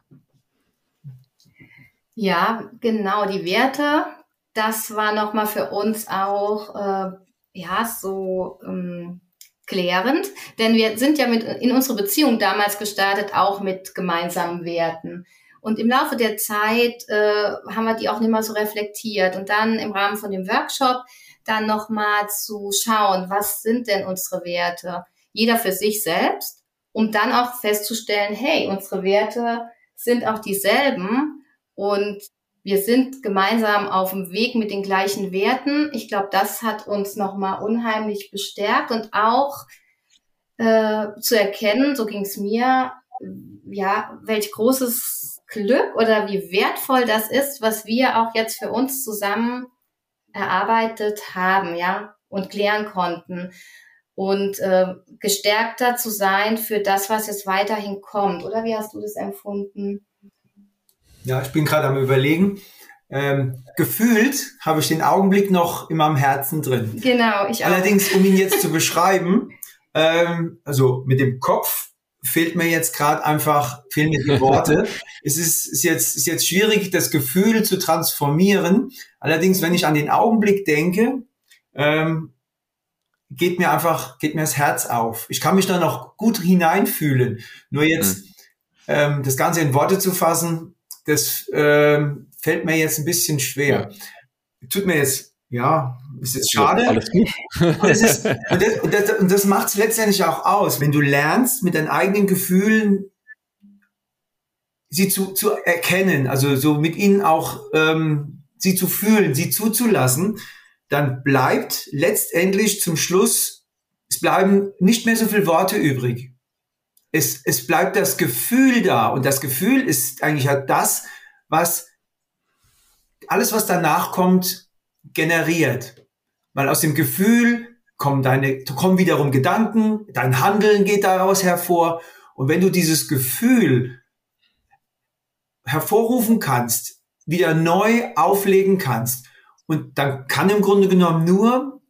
C: Ja, genau, die Werte, das war nochmal für uns auch, äh, ja, so ähm, klärend, denn wir sind ja mit in unsere Beziehung damals gestartet, auch mit gemeinsamen Werten. Und im Laufe der Zeit äh, haben wir die auch nicht mehr so reflektiert. Und dann im Rahmen von dem Workshop dann nochmal zu schauen, was sind denn unsere Werte? Jeder für sich selbst, um dann auch festzustellen, hey, unsere Werte sind auch dieselben und wir sind gemeinsam auf dem Weg mit den gleichen Werten. Ich glaube, das hat uns nochmal unheimlich bestärkt und auch äh, zu erkennen, so ging es mir, ja, welch großes Glück oder wie wertvoll das ist, was wir auch jetzt für uns zusammen erarbeitet haben, ja, und klären konnten und äh, gestärkter zu sein für das, was jetzt weiterhin kommt. Oder wie hast du das empfunden?
A: Ja, ich bin gerade am Überlegen. Ähm, gefühlt habe ich den Augenblick noch in meinem Herzen drin.
C: Genau, ich
A: auch. Allerdings, um ihn jetzt zu beschreiben, ähm, also mit dem Kopf fehlt mir jetzt gerade einfach, fehlen mir die Worte. es ist, ist, jetzt, ist jetzt schwierig, das Gefühl zu transformieren. Allerdings, wenn ich an den Augenblick denke, ähm, geht mir einfach, geht mir das Herz auf. Ich kann mich da noch gut hineinfühlen. Nur jetzt, mhm. ähm, das Ganze in Worte zu fassen, das ähm, fällt mir jetzt ein bisschen schwer. Ja. Tut mir jetzt ja, ist jetzt schade. Ja, alles gut. und, das ist, und das, und das, und das macht es letztendlich auch aus, wenn du lernst, mit deinen eigenen Gefühlen sie zu, zu erkennen, also so mit ihnen auch ähm, sie zu fühlen, sie zuzulassen, dann bleibt letztendlich zum Schluss, es bleiben nicht mehr so viele Worte übrig. Es, es bleibt das Gefühl da und das Gefühl ist eigentlich halt das, was alles, was danach kommt, generiert. Weil aus dem Gefühl kommen deine, kommen wiederum Gedanken, dein Handeln geht daraus hervor. Und wenn du dieses Gefühl hervorrufen kannst, wieder neu auflegen kannst, und dann kann im Grunde genommen nur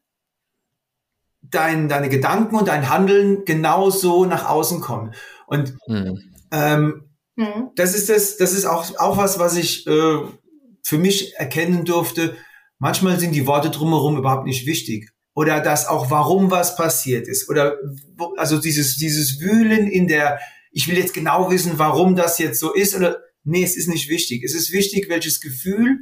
A: dein, deine Gedanken und dein Handeln genauso nach außen kommen. Und mhm. Ähm, mhm. das ist das, das ist auch, auch was, was ich äh, für mich erkennen durfte. Manchmal sind die Worte drumherum überhaupt nicht wichtig. Oder das auch, warum was passiert ist. Oder also dieses, dieses Wühlen in der, ich will jetzt genau wissen, warum das jetzt so ist. Oder nee, es ist nicht wichtig. Es ist wichtig, welches Gefühl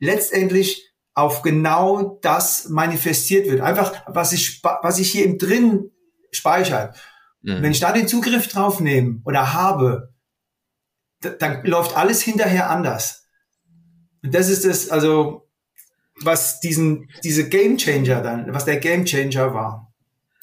A: letztendlich auf genau das manifestiert wird. Einfach, was ich, was ich hier im drin speichert. Mhm. Wenn ich da den Zugriff drauf nehme oder habe, dann läuft alles hinterher anders. Und das ist es, also was diesen, diese Game Changer dann, was der Game Changer war.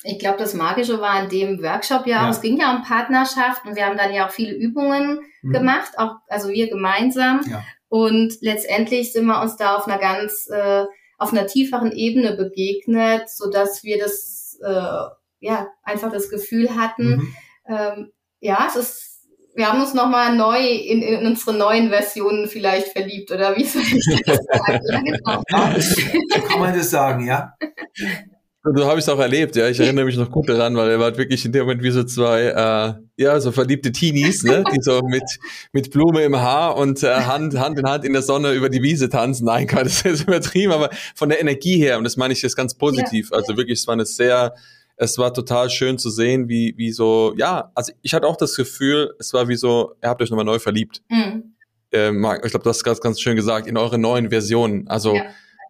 C: Ich glaube, das Magische war in dem Workshop ja, ja. es ging ja um Partnerschaft und wir haben dann ja auch viele Übungen mhm. gemacht, auch, also wir gemeinsam. Ja. Und letztendlich sind wir uns da auf einer ganz, äh, auf einer tieferen Ebene begegnet, so dass wir das, äh, ja, einfach das Gefühl hatten, mhm. ähm, ja, es ist wir haben uns nochmal neu in, in, unsere neuen Versionen vielleicht verliebt, oder wie soll ich das sagen? ja,
A: genau. so kann man das sagen, ja.
B: So habe ich es auch erlebt, ja. Ich erinnere mich noch gut daran, weil er war wirklich in dem Moment wie so zwei, äh, ja, so verliebte Teenies, ne, die so mit mit Blume im Haar und äh, Hand Hand in Hand in der Sonne über die Wiese tanzen. Nein, Gott, das ist übertrieben, aber von der Energie her und das meine ich jetzt ganz positiv. Ja. Also wirklich, es war eine sehr es war total schön zu sehen, wie, wie so, ja, also ich hatte auch das Gefühl, es war wie so, ihr habt euch nochmal neu verliebt. Mhm. Äh, Marc, ich glaube, du hast ganz, ganz schön gesagt, in eure neuen Versionen. Also ja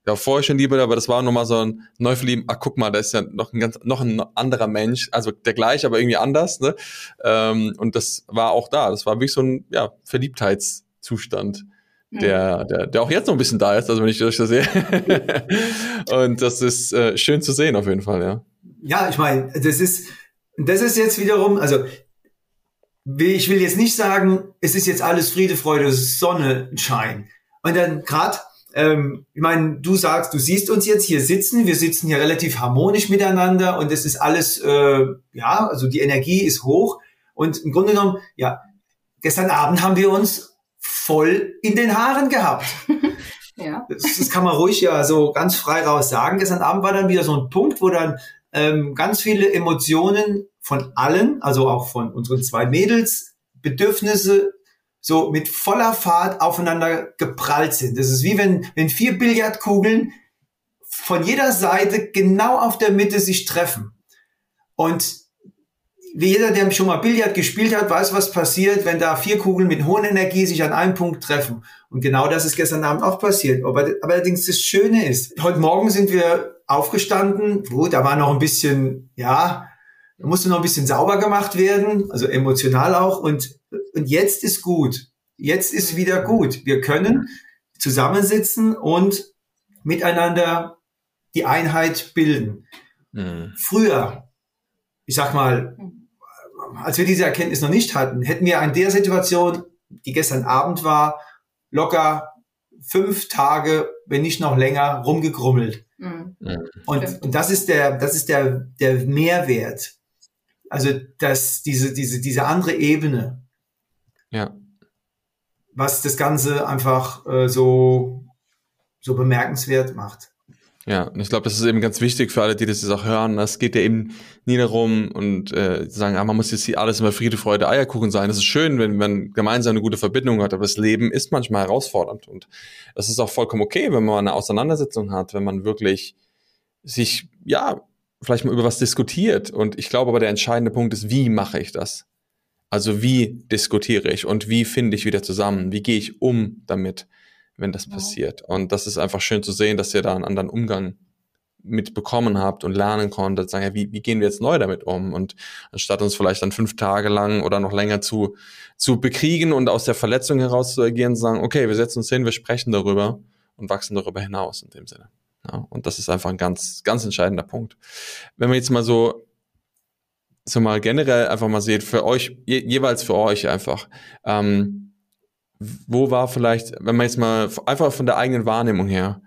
B: ja, vorher schon Liebe, aber das war nochmal so ein Neuverlieben, ach guck mal, da ist ja noch ein ganz, noch ein anderer Mensch, also der gleiche, aber irgendwie anders, ne? Ähm, und das war auch da. Das war wirklich so ein, ja, Verliebtheitszustand. Der, der, der auch jetzt noch ein bisschen da ist, also wenn ich das sehe. und das ist äh, schön zu sehen auf jeden Fall, ja.
A: Ja, ich meine, das ist, das ist jetzt wiederum, also ich will jetzt nicht sagen, es ist jetzt alles Friede, Freude, Sonne, Schein. Und dann gerade ähm, ich meine, du sagst, du siehst uns jetzt hier sitzen, wir sitzen hier relativ harmonisch miteinander und es ist alles, äh, ja, also die Energie ist hoch und im Grunde genommen, ja, gestern Abend haben wir uns voll in den Haaren gehabt. ja. Das, das, kann man ruhig ja so ganz frei raus sagen. Gestern Abend war dann wieder so ein Punkt, wo dann ähm, ganz viele Emotionen von allen, also auch von unseren zwei Mädels, Bedürfnisse so mit voller Fahrt aufeinander geprallt sind. Das ist wie wenn, wenn vier Billardkugeln von jeder Seite genau auf der Mitte sich treffen. Und wie jeder, der schon mal Billard gespielt hat, weiß, was passiert, wenn da vier Kugeln mit hoher Energie sich an einem Punkt treffen. Und genau das ist gestern Abend auch passiert. Aber, allerdings das Schöne ist, heute Morgen sind wir aufgestanden, gut, da war noch ein bisschen, ja, da musste noch ein bisschen sauber gemacht werden, also emotional auch. Und, und jetzt ist gut. Jetzt ist wieder gut. Wir können zusammensitzen und miteinander die Einheit bilden. Mhm. Früher, ich sag mal, als wir diese Erkenntnis noch nicht hatten, hätten wir in der Situation, die gestern Abend war, locker fünf Tage, wenn nicht noch länger, rumgegrummelt. Mhm. Und, und das ist der, das ist der, der Mehrwert. Also dass diese, diese, diese andere Ebene. Ja. Was das Ganze einfach äh, so, so bemerkenswert macht.
B: Ja, und ich glaube, das ist eben ganz wichtig für alle, die das jetzt auch hören. Es geht ja eben nie darum und äh, sagen, ah, man muss jetzt hier alles immer Friede, Freude, Eierkuchen sein. Das ist schön, wenn man gemeinsam eine gute Verbindung hat, aber das Leben ist manchmal herausfordernd und das ist auch vollkommen okay, wenn man eine Auseinandersetzung hat, wenn man wirklich sich, ja, vielleicht mal über was diskutiert. Und ich glaube aber, der entscheidende Punkt ist, wie mache ich das? Also wie diskutiere ich und wie finde ich wieder zusammen? Wie gehe ich um damit, wenn das ja. passiert? Und das ist einfach schön zu sehen, dass ihr da einen anderen Umgang mitbekommen habt und lernen konntet, sagen, ja, wie, wie gehen wir jetzt neu damit um? Und anstatt uns vielleicht dann fünf Tage lang oder noch länger zu, zu bekriegen und aus der Verletzung heraus zu agieren, sagen, okay, wir setzen uns hin, wir sprechen darüber und wachsen darüber hinaus in dem Sinne. Ja, und das ist einfach ein ganz, ganz entscheidender Punkt. Wenn man jetzt mal so, so mal generell einfach mal sieht, für euch, je, jeweils für euch einfach, ähm, wo war vielleicht, wenn man jetzt mal einfach von der eigenen Wahrnehmung her,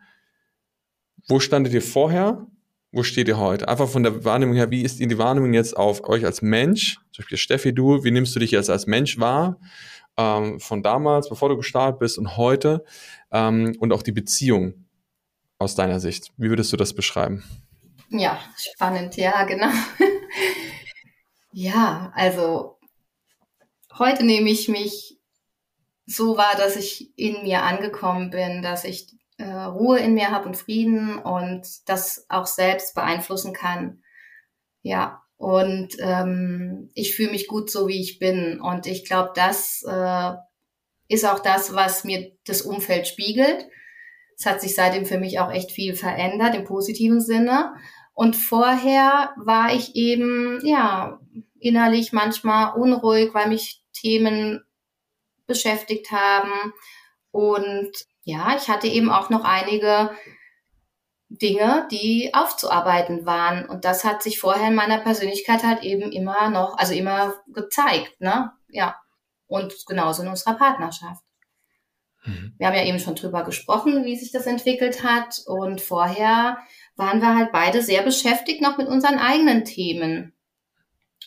B: wo standet ihr vorher? Wo steht ihr heute? Einfach von der Wahrnehmung her, wie ist die Wahrnehmung jetzt auf euch als Mensch? Zum Beispiel Steffi, du, wie nimmst du dich jetzt als Mensch wahr? Ähm, von damals, bevor du gestartet bist und heute? Ähm, und auch die Beziehung aus deiner Sicht? Wie würdest du das beschreiben?
C: Ja, spannend, ja, genau. ja, also heute nehme ich mich so wahr, dass ich in mir angekommen bin, dass ich äh, Ruhe in mir habe und Frieden und das auch selbst beeinflussen kann. Ja, und ähm, ich fühle mich gut so, wie ich bin. Und ich glaube, das äh, ist auch das, was mir das Umfeld spiegelt. Es hat sich seitdem für mich auch echt viel verändert im positiven Sinne. Und vorher war ich eben, ja, innerlich manchmal unruhig, weil mich Themen beschäftigt haben. Und ja, ich hatte eben auch noch einige Dinge, die aufzuarbeiten waren. Und das hat sich vorher in meiner Persönlichkeit halt eben immer noch, also immer gezeigt, ne? Ja. Und genauso in unserer Partnerschaft. Mhm. Wir haben ja eben schon drüber gesprochen, wie sich das entwickelt hat. Und vorher waren wir halt beide sehr beschäftigt noch mit unseren eigenen Themen.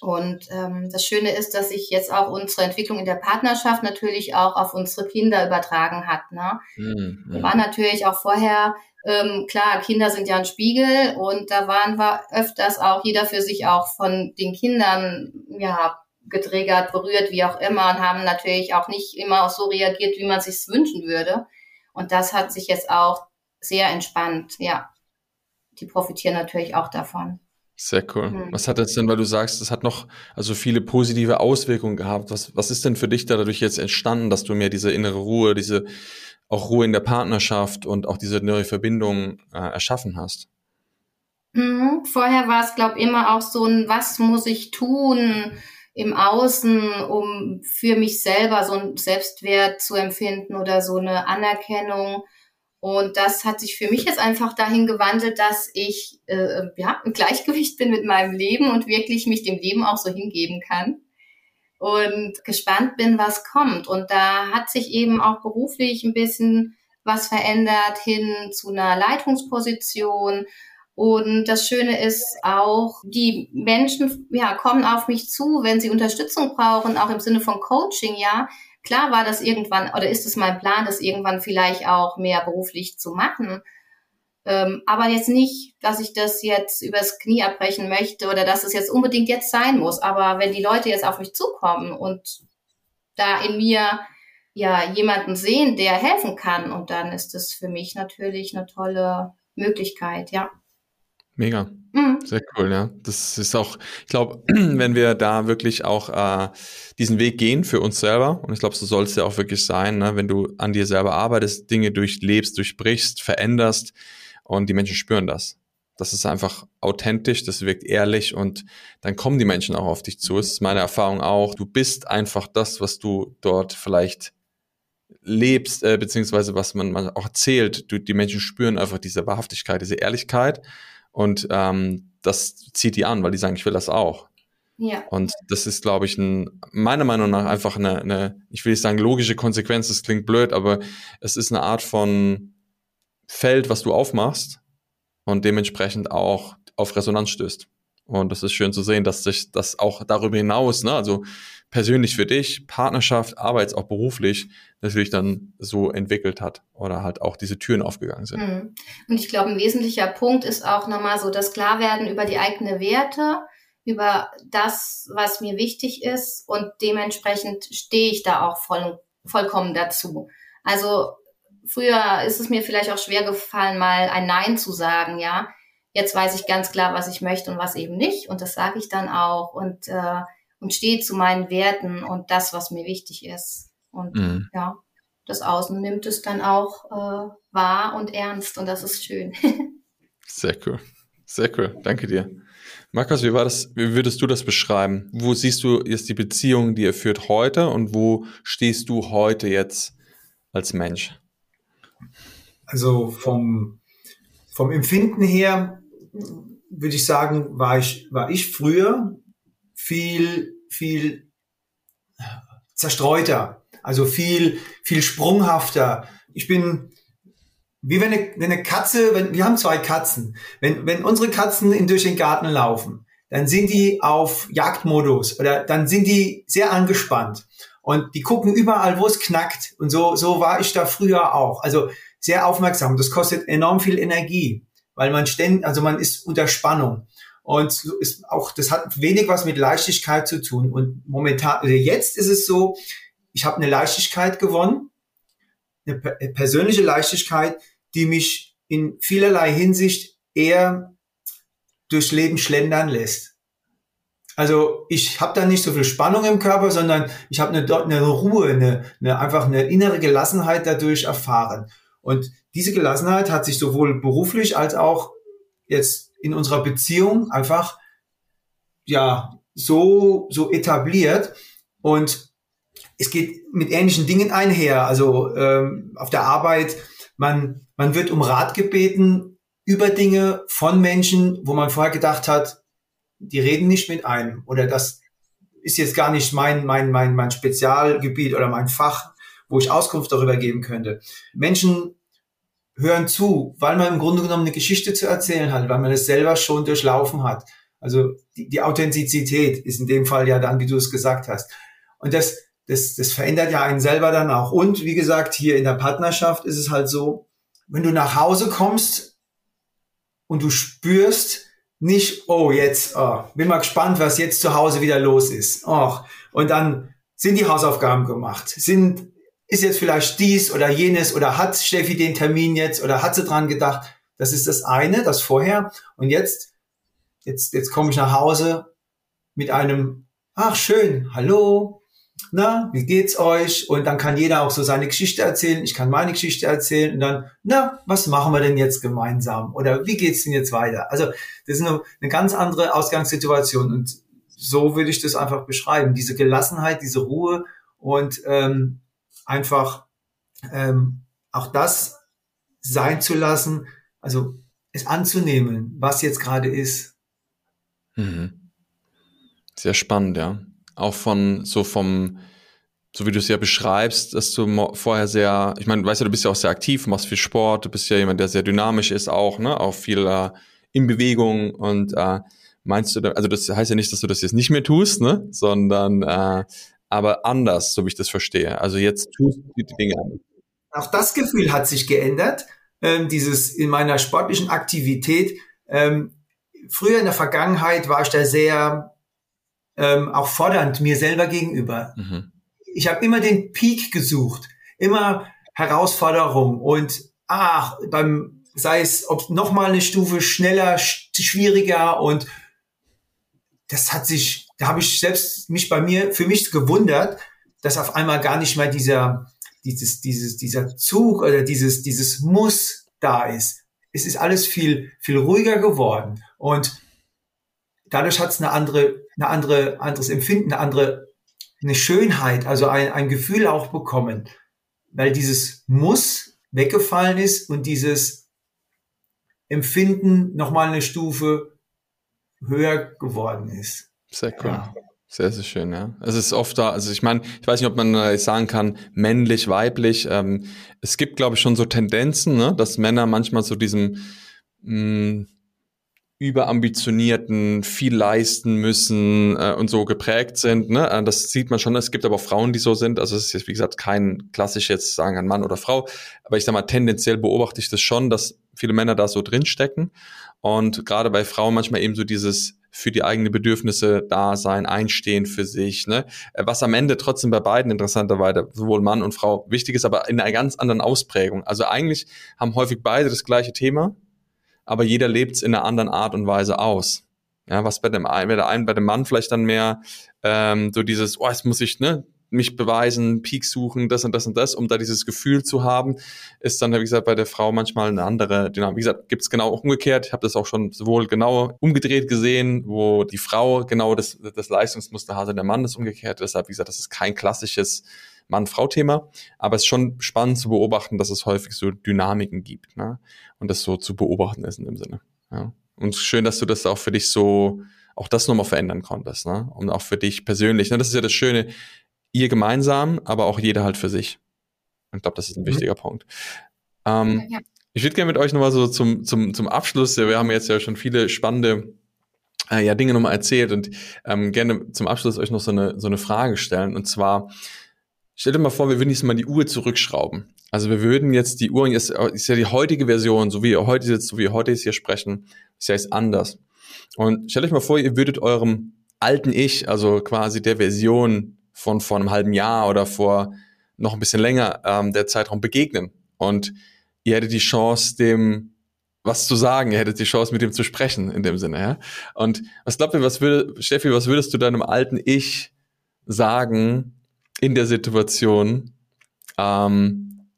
C: Und ähm, das Schöne ist, dass sich jetzt auch unsere Entwicklung in der Partnerschaft natürlich auch auf unsere Kinder übertragen hat. Ne? Mhm. Wir waren natürlich auch vorher, ähm, klar, Kinder sind ja ein Spiegel und da waren wir öfters auch jeder für sich auch von den Kindern ja getriggert, berührt, wie auch immer, und haben natürlich auch nicht immer so reagiert, wie man sich wünschen würde. Und das hat sich jetzt auch sehr entspannt, ja. Die profitieren natürlich auch davon.
B: Sehr cool. Mhm. Was hat das denn, weil du sagst, es hat noch also viele positive Auswirkungen gehabt. Was, was ist denn für dich dadurch jetzt entstanden, dass du mehr diese innere Ruhe, diese auch Ruhe in der Partnerschaft und auch diese neue Verbindung äh, erschaffen hast?
C: Mhm. Vorher war es, glaube ich, immer auch so ein, was muss ich tun im Außen, um für mich selber so einen Selbstwert zu empfinden oder so eine Anerkennung. Und das hat sich für mich jetzt einfach dahin gewandelt, dass ich äh, ja im Gleichgewicht bin mit meinem Leben und wirklich mich dem Leben auch so hingeben kann und gespannt bin, was kommt. Und da hat sich eben auch beruflich ein bisschen was verändert hin zu einer Leitungsposition. Und das Schöne ist auch, die Menschen ja, kommen auf mich zu, wenn sie Unterstützung brauchen, auch im Sinne von Coaching, ja. Klar war das irgendwann, oder ist es mein Plan, das irgendwann vielleicht auch mehr beruflich zu machen. Ähm, aber jetzt nicht, dass ich das jetzt übers Knie abbrechen möchte oder dass es jetzt unbedingt jetzt sein muss. Aber wenn die Leute jetzt auf mich zukommen und da in mir ja jemanden sehen, der helfen kann, und dann ist das für mich natürlich eine tolle Möglichkeit, ja.
B: Mega. Mhm. Sehr cool, ja. Das ist auch, ich glaube, wenn wir da wirklich auch äh, diesen Weg gehen für uns selber, und ich glaube, so soll es ja auch wirklich sein, ne? wenn du an dir selber arbeitest, Dinge durchlebst, durchbrichst, veränderst und die Menschen spüren das. Das ist einfach authentisch, das wirkt ehrlich und dann kommen die Menschen auch auf dich zu. Das ist meine Erfahrung auch. Du bist einfach das, was du dort vielleicht lebst, äh, beziehungsweise was man, man auch erzählt. Du, die Menschen spüren einfach diese Wahrhaftigkeit, diese Ehrlichkeit und ähm, das zieht die an, weil die sagen, ich will das auch. Ja. Und das ist, glaube ich, ein, meiner Meinung nach einfach eine, eine, ich will nicht sagen logische Konsequenz, das klingt blöd, aber es ist eine Art von Feld, was du aufmachst und dementsprechend auch auf Resonanz stößt. Und das ist schön zu sehen, dass sich das auch darüber hinaus, ne, also persönlich für dich, Partnerschaft, arbeits auch beruflich, natürlich dann so entwickelt hat oder halt auch diese Türen aufgegangen sind. Mhm.
C: Und ich glaube, ein wesentlicher Punkt ist auch nochmal so das Klarwerden über die eigenen Werte, über das, was mir wichtig ist und dementsprechend stehe ich da auch voll, vollkommen dazu. Also früher ist es mir vielleicht auch schwer gefallen, mal ein Nein zu sagen, ja. Jetzt weiß ich ganz klar, was ich möchte und was eben nicht. Und das sage ich dann auch und, äh, und stehe zu meinen Werten und das, was mir wichtig ist. Und mhm. ja, das Außen nimmt es dann auch äh, wahr und ernst und das ist schön.
B: Sehr cool. Sehr cool. Danke dir. Markus, wie war das, wie würdest du das beschreiben? Wo siehst du jetzt die Beziehung, die ihr führt heute und wo stehst du heute jetzt als Mensch?
A: Also vom, vom Empfinden her würde ich sagen, war ich, war ich früher viel, viel zerstreuter, also viel, viel sprunghafter. Ich bin, wie wenn eine, wenn eine Katze, wenn, wir haben zwei Katzen. Wenn, wenn unsere Katzen in, durch den Garten laufen, dann sind die auf Jagdmodus oder dann sind die sehr angespannt und die gucken überall, wo es knackt. Und so, so war ich da früher auch. Also sehr aufmerksam. Das kostet enorm viel Energie, weil man ständig, also man ist unter Spannung. Und ist auch, das hat wenig was mit Leichtigkeit zu tun. Und momentan, also jetzt ist es so, ich habe eine Leichtigkeit gewonnen, eine persönliche Leichtigkeit, die mich in vielerlei Hinsicht eher durchs Leben schlendern lässt. Also ich habe da nicht so viel Spannung im Körper, sondern ich habe eine, eine Ruhe, eine, eine, einfach eine innere Gelassenheit dadurch erfahren. Und diese Gelassenheit hat sich sowohl beruflich als auch jetzt in unserer Beziehung einfach ja so so etabliert und es geht mit ähnlichen Dingen einher. Also ähm, auf der Arbeit, man man wird um Rat gebeten über Dinge von Menschen, wo man vorher gedacht hat, die reden nicht mit einem oder das ist jetzt gar nicht mein mein mein mein Spezialgebiet oder mein Fach, wo ich Auskunft darüber geben könnte. Menschen hören zu, weil man im Grunde genommen eine Geschichte zu erzählen hat, weil man es selber schon durchlaufen hat. Also die, die Authentizität ist in dem Fall ja dann, wie du es gesagt hast. Und das, das, das verändert ja einen selber dann auch. Und wie gesagt, hier in der Partnerschaft ist es halt so, wenn du nach Hause kommst und du spürst nicht, oh, jetzt, oh, bin mal gespannt, was jetzt zu Hause wieder los ist. Oh, und dann sind die Hausaufgaben gemacht, sind ist jetzt vielleicht dies oder jenes oder hat Steffi den Termin jetzt oder hat sie dran gedacht. Das ist das eine, das vorher. Und jetzt jetzt, jetzt komme ich nach Hause mit einem, ach schön, hallo, na, wie geht's euch? Und dann kann jeder auch so seine Geschichte erzählen. Ich kann meine Geschichte erzählen und dann, na, was machen wir denn jetzt gemeinsam? Oder wie geht's denn jetzt weiter? Also, das ist eine, eine ganz andere Ausgangssituation und so würde ich das einfach beschreiben. Diese Gelassenheit, diese Ruhe und ähm, einfach ähm, auch das sein zu lassen, also es anzunehmen, was jetzt gerade ist.
B: Mhm. Sehr spannend, ja auch von so vom, so wie du es ja beschreibst, dass du vorher sehr, ich meine, weißt du, du bist ja auch sehr aktiv, machst viel Sport, du bist ja jemand, der sehr dynamisch ist auch, ne, auch viel äh, in Bewegung und äh, meinst du, also das heißt ja nicht, dass du das jetzt nicht mehr tust, ne, sondern äh, aber anders, so wie ich das verstehe. Also jetzt tust du die Dinge
A: anders. Auch das Gefühl hat sich geändert. Ähm, dieses in meiner sportlichen Aktivität. Ähm, früher in der Vergangenheit war ich da sehr ähm, auch fordernd mir selber gegenüber. Mhm. Ich habe immer den Peak gesucht, immer Herausforderung und ach, beim sei es ob noch mal eine Stufe schneller, schwieriger und das hat sich, da habe ich selbst mich bei mir für mich gewundert, dass auf einmal gar nicht mehr dieser dieses dieses dieser Zug oder dieses dieses Muss da ist. Es ist alles viel viel ruhiger geworden und dadurch hat es eine andere, eine andere, anderes Empfinden, eine andere, eine Schönheit, also ein, ein Gefühl auch bekommen, weil dieses Muss weggefallen ist und dieses Empfinden nochmal eine Stufe höher geworden ist.
B: Sehr cool. Ja. Sehr, sehr schön, ja. Es ist oft da, also ich meine, ich weiß nicht, ob man äh, sagen kann, männlich, weiblich. Ähm, es gibt, glaube ich, schon so Tendenzen, ne, dass Männer manchmal so diesem mh, mm, überambitionierten, viel leisten müssen äh, und so geprägt sind. Ne? Äh, das sieht man schon. Es gibt aber auch Frauen, die so sind. Also es ist jetzt, wie gesagt, kein klassisch jetzt sagen ein Mann oder Frau. Aber ich sag mal, tendenziell beobachte ich das schon, dass viele Männer da so drinstecken. Und gerade bei Frauen manchmal eben so dieses für die eigenen Bedürfnisse da sein, einstehen für sich, ne? Äh, was am Ende trotzdem bei beiden interessanterweise sowohl Mann und Frau wichtig ist, aber in einer ganz anderen Ausprägung. Also eigentlich haben häufig beide das gleiche Thema, aber jeder lebt es in einer anderen Art und Weise aus. Ja, was bei dem einen, bei einen, bei dem Mann vielleicht dann mehr ähm, so dieses, oh, jetzt muss ich ne, mich beweisen, Peak suchen, das und das und das, um da dieses Gefühl zu haben, ist dann, wie gesagt, bei der Frau manchmal eine andere Dynamik. Wie gesagt, gibt es genau auch umgekehrt. Ich habe das auch schon sowohl genau umgedreht gesehen, wo die Frau genau das, das Leistungsmuster hatte, der Mann das umgekehrt. Deshalb, wie gesagt, das ist kein klassisches Mann-Frau-Thema, aber es ist schon spannend zu beobachten, dass es häufig so Dynamiken gibt ne? und das so zu beobachten ist in dem Sinne. Ja. Und schön, dass du das auch für dich so, auch das nochmal verändern konntest ne? und auch für dich persönlich. Ne? Das ist ja das Schöne, ihr gemeinsam, aber auch jeder halt für sich. Ich glaube, das ist ein mhm. wichtiger Punkt. Ähm, ja. Ich würde gerne mit euch nochmal so zum, zum, zum Abschluss, wir haben jetzt ja schon viele spannende äh, ja, Dinge nochmal erzählt und ähm, gerne zum Abschluss euch noch so eine, so eine Frage stellen. Und zwar, Stell dir mal vor, wir würden jetzt mal die Uhr zurückschrauben. Also wir würden jetzt die Uhr, ist, ist ja die heutige Version, so wie ihr heute jetzt, so wie ihr heute jetzt hier sprechen, ist ja jetzt anders. Und stellt euch mal vor, ihr würdet eurem alten Ich, also quasi der Version von vor einem halben Jahr oder vor noch ein bisschen länger ähm, der Zeitraum begegnen. Und ihr hättet die Chance, dem was zu sagen, ihr hättet die Chance, mit ihm zu sprechen, in dem Sinne, ja. Und was glaubt ihr, was würde, Steffi, was würdest du deinem alten Ich sagen, in der Situation, ähm,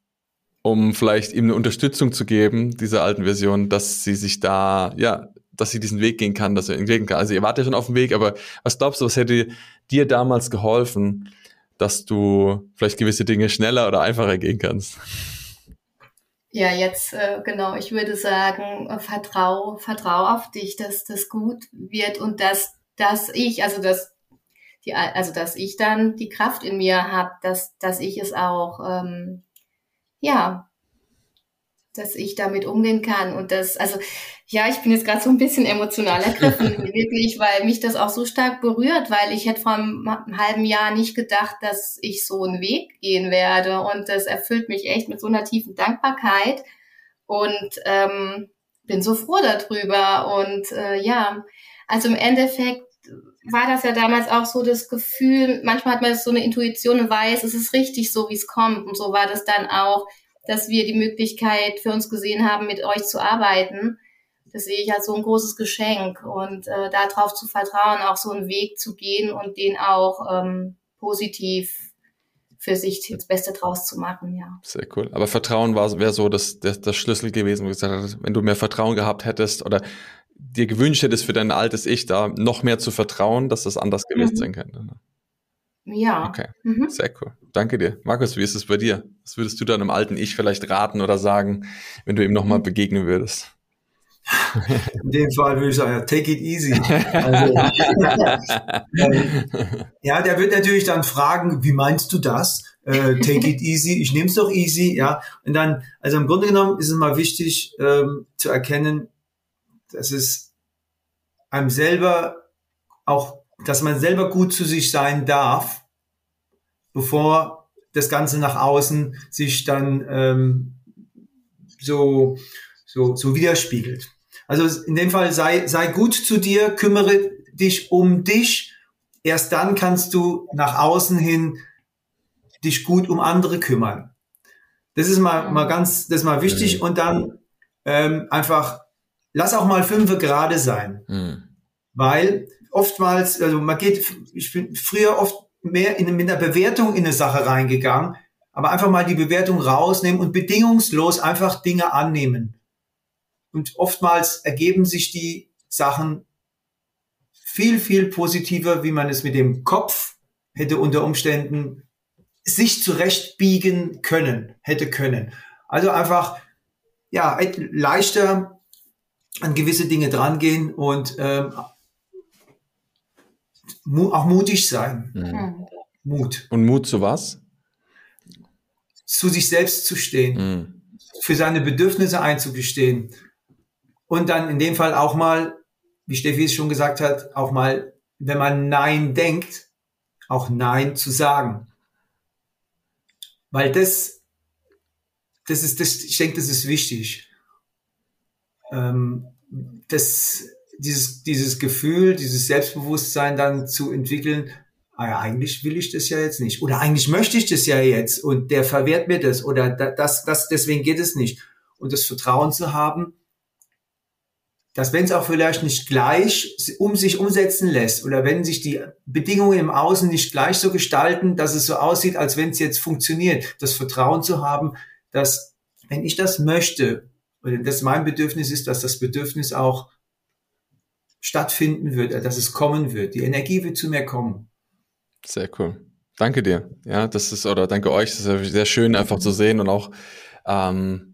B: um vielleicht ihm eine Unterstützung zu geben, dieser alten Version, dass sie sich da, ja, dass sie diesen Weg gehen kann, dass er ihn gehen kann. Also ihr wart ja schon auf dem Weg, aber was glaubst du, was hätte dir damals geholfen, dass du vielleicht gewisse Dinge schneller oder einfacher gehen kannst?
C: Ja, jetzt äh, genau, ich würde sagen, äh, vertrau, vertrau auf dich, dass das gut wird und dass, dass ich, also dass die, also dass ich dann die Kraft in mir habe, dass, dass ich es auch, ähm, ja, dass ich damit umgehen kann und das, also ja, ich bin jetzt gerade so ein bisschen emotional ergriffen, wirklich, weil mich das auch so stark berührt, weil ich hätte vor einem, halben Jahr nicht gedacht, dass ich so einen Weg gehen werde und das erfüllt mich echt mit so einer tiefen Dankbarkeit und ähm, bin so froh darüber und äh, ja, also im Endeffekt war das ja damals auch so das Gefühl, manchmal hat man so eine Intuition und weiß, es ist richtig so, wie es kommt. Und so war das dann auch, dass wir die Möglichkeit für uns gesehen haben, mit euch zu arbeiten. Das sehe ich als so ein großes Geschenk und äh, darauf zu vertrauen, auch so einen Weg zu gehen und den auch ähm, positiv für sich das Beste draus zu machen, ja.
B: Sehr cool. Aber Vertrauen war wäre so das, das, das Schlüssel gewesen, wo du gesagt hast, wenn du mehr Vertrauen gehabt hättest oder dir gewünscht hättest für dein altes Ich da noch mehr zu vertrauen, dass das anders gewesen mhm. sein könnte. Ne?
C: Ja.
B: Okay, mhm. sehr cool. Danke dir. Markus, wie ist es bei dir? Was würdest du deinem alten Ich vielleicht raten oder sagen, wenn du ihm nochmal begegnen würdest?
A: In dem Fall würde ich sagen, take it easy. Also, ja, der wird natürlich dann fragen, wie meinst du das? Äh, take it easy, ich nehme es doch easy, ja. Und dann, also im Grunde genommen ist es mal wichtig ähm, zu erkennen, dass es einem selber auch, dass man selber gut zu sich sein darf, bevor das Ganze nach außen sich dann ähm, so, so, so widerspiegelt. Also in dem Fall sei, sei gut zu dir, kümmere dich um dich. Erst dann kannst du nach außen hin dich gut um andere kümmern. Das ist mal, mal ganz, das ist mal wichtig. Und dann ähm, einfach, lass auch mal fünf gerade sein. Mhm. Weil oftmals, also man geht, ich bin früher oft mehr in, mit einer Bewertung in eine Sache reingegangen, aber einfach mal die Bewertung rausnehmen und bedingungslos einfach Dinge annehmen. Und oftmals ergeben sich die Sachen viel, viel positiver, wie man es mit dem Kopf hätte unter Umständen sich zurechtbiegen können, hätte können. Also einfach, ja, leichter an gewisse Dinge drangehen und ähm, auch mutig sein. Mhm.
B: Mut. Und Mut zu was?
A: Zu sich selbst zu stehen, mhm. für seine Bedürfnisse einzugestehen, und dann in dem Fall auch mal, wie Steffi es schon gesagt hat, auch mal, wenn man Nein denkt, auch Nein zu sagen. Weil das, das ist, das, ich denke, das ist wichtig. Ähm, das, dieses, dieses Gefühl, dieses Selbstbewusstsein dann zu entwickeln, ah ja, eigentlich will ich das ja jetzt nicht. Oder eigentlich möchte ich das ja jetzt und der verwehrt mir das oder das, das, deswegen geht es nicht. Und das Vertrauen zu haben, dass wenn es auch vielleicht nicht gleich um sich umsetzen lässt oder wenn sich die Bedingungen im Außen nicht gleich so gestalten, dass es so aussieht, als wenn es jetzt funktioniert, das Vertrauen zu haben, dass wenn ich das möchte oder das mein Bedürfnis ist, dass das Bedürfnis auch stattfinden wird, dass es kommen wird. Die Energie wird zu mir kommen.
B: Sehr cool. Danke dir. Ja, das ist, oder danke euch. Das ist sehr schön, einfach zu sehen und auch, ähm,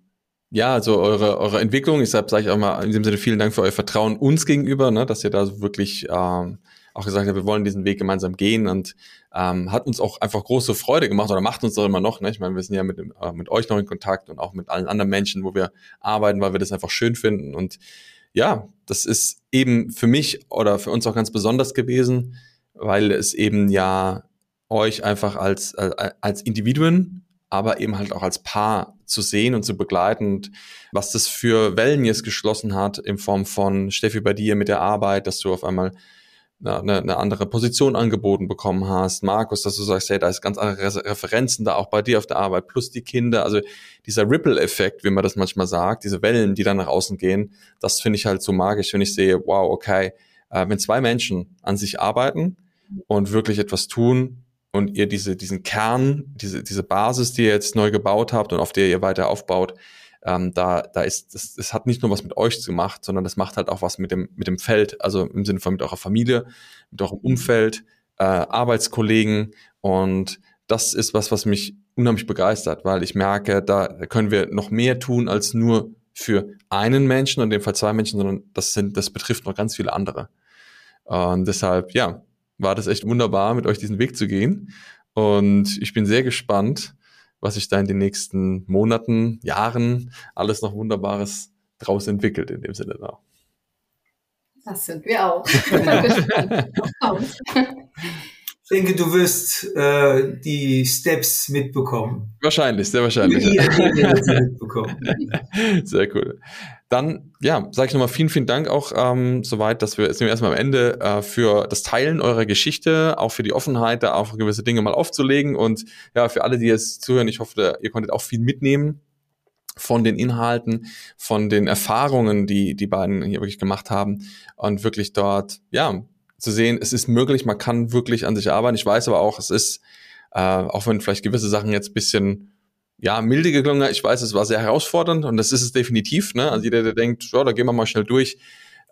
B: ja, also eure, eure Entwicklung, deshalb sage ich auch mal in dem Sinne vielen Dank für euer Vertrauen uns gegenüber, ne, dass ihr da wirklich ähm, auch gesagt habt, wir wollen diesen Weg gemeinsam gehen und ähm, hat uns auch einfach große Freude gemacht oder macht uns doch immer noch. Ne? Ich meine, wir sind ja mit, äh, mit euch noch in Kontakt und auch mit allen anderen Menschen, wo wir arbeiten, weil wir das einfach schön finden. Und ja, das ist eben für mich oder für uns auch ganz besonders gewesen, weil es eben ja euch einfach als, äh, als Individuen aber eben halt auch als Paar zu sehen und zu begleiten. Und was das für Wellen jetzt geschlossen hat in Form von Steffi bei dir mit der Arbeit, dass du auf einmal eine, eine andere Position angeboten bekommen hast, Markus, dass du sagst, hey, da ist ganz andere Referenzen da auch bei dir auf der Arbeit, plus die Kinder, also dieser Ripple-Effekt, wie man das manchmal sagt, diese Wellen, die dann nach außen gehen, das finde ich halt so magisch, wenn ich sehe, wow, okay, äh, wenn zwei Menschen an sich arbeiten und wirklich etwas tun, und ihr diese, diesen Kern, diese, diese Basis, die ihr jetzt neu gebaut habt und auf der ihr weiter aufbaut, ähm, da, da ist, das, das hat nicht nur was mit euch zu machen, sondern das macht halt auch was mit dem, mit dem Feld, also im Sinne von mit eurer Familie, mit eurem Umfeld, äh, Arbeitskollegen und das ist was, was mich unheimlich begeistert, weil ich merke, da können wir noch mehr tun als nur für einen Menschen, in dem Fall zwei Menschen, sondern das sind, das betrifft noch ganz viele andere. Und deshalb, ja, war das echt wunderbar, mit euch diesen Weg zu gehen. Und ich bin sehr gespannt, was sich da in den nächsten Monaten, Jahren alles noch Wunderbares draus entwickelt in dem Sinne da.
C: Das sind wir auch.
A: Ich denke, du wirst äh, die Steps mitbekommen.
B: Wahrscheinlich, sehr wahrscheinlich. sehr cool. Dann, ja, sage ich nochmal vielen, vielen Dank auch ähm, soweit, dass wir, jetzt sind wir erstmal am Ende äh, für das Teilen eurer Geschichte, auch für die Offenheit, da auch gewisse Dinge mal aufzulegen und ja, für alle, die jetzt zuhören, ich hoffe, ihr konntet auch viel mitnehmen. von den Inhalten, von den Erfahrungen, die die beiden hier wirklich gemacht haben und wirklich dort, ja, zu sehen, es ist möglich, man kann wirklich an sich arbeiten. Ich weiß aber auch, es ist, äh, auch wenn vielleicht gewisse Sachen jetzt bisschen ja, milde geklungen, ich weiß, es war sehr herausfordernd und das ist es definitiv. Ne? Also jeder, der denkt, ja, da gehen wir mal schnell durch.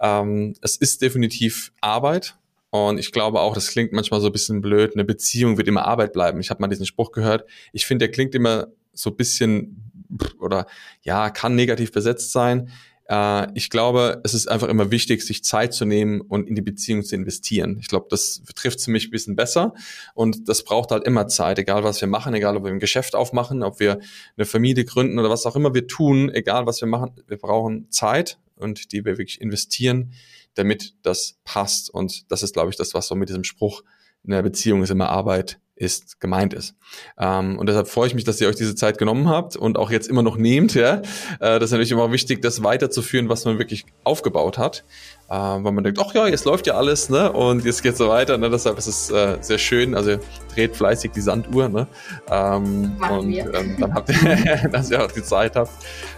B: Ähm, es ist definitiv Arbeit und ich glaube auch, das klingt manchmal so ein bisschen blöd, eine Beziehung wird immer Arbeit bleiben. Ich habe mal diesen Spruch gehört. Ich finde, der klingt immer so ein bisschen oder ja, kann negativ besetzt sein. Äh, ich glaube, es ist einfach immer wichtig, sich Zeit zu nehmen und in die Beziehung zu investieren. Ich glaube, das trifft es mich ein bisschen besser und das braucht halt immer Zeit, egal was wir machen, egal ob wir ein Geschäft aufmachen, ob wir eine Familie gründen oder was auch immer wir tun, egal was wir machen, wir brauchen Zeit und die wir wirklich investieren, damit das passt. Und das ist, glaube ich, das, was so mit diesem Spruch in der Beziehung ist immer Arbeit ist, gemeint ist. Ähm, und deshalb freue ich mich, dass ihr euch diese Zeit genommen habt und auch jetzt immer noch nehmt. Ja? Äh, das ist natürlich immer wichtig, das weiterzuführen, was man wirklich aufgebaut hat. Äh, weil man denkt, ach ja, jetzt läuft ja alles ne? und jetzt geht's so weiter. Ne? Deshalb ist es äh, sehr schön. Also dreht fleißig die Sanduhr. Ne? Ähm, und ähm, dann habt ihr, dass ihr auch die Zeit habt,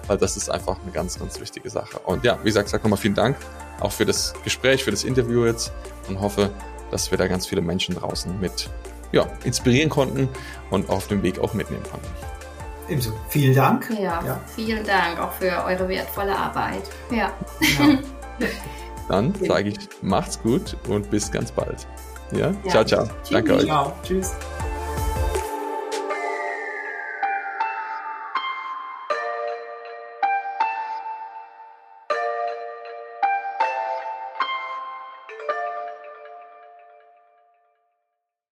B: weil das ist einfach eine ganz, ganz wichtige Sache. Und ja, wie gesagt, sag nochmal vielen Dank auch für das Gespräch, für das Interview jetzt und hoffe, dass wir da ganz viele Menschen draußen mit ja, inspirieren konnten und auf dem Weg auch mitnehmen konnten.
A: Ebenso. Vielen Dank.
C: Ja, ja, vielen Dank auch für eure wertvolle Arbeit. Ja. ja.
B: Dann sage ich, macht's gut und bis ganz bald. Ja, ja. ciao, ciao. Tschüss. Danke euch. Ciao. Tschüss.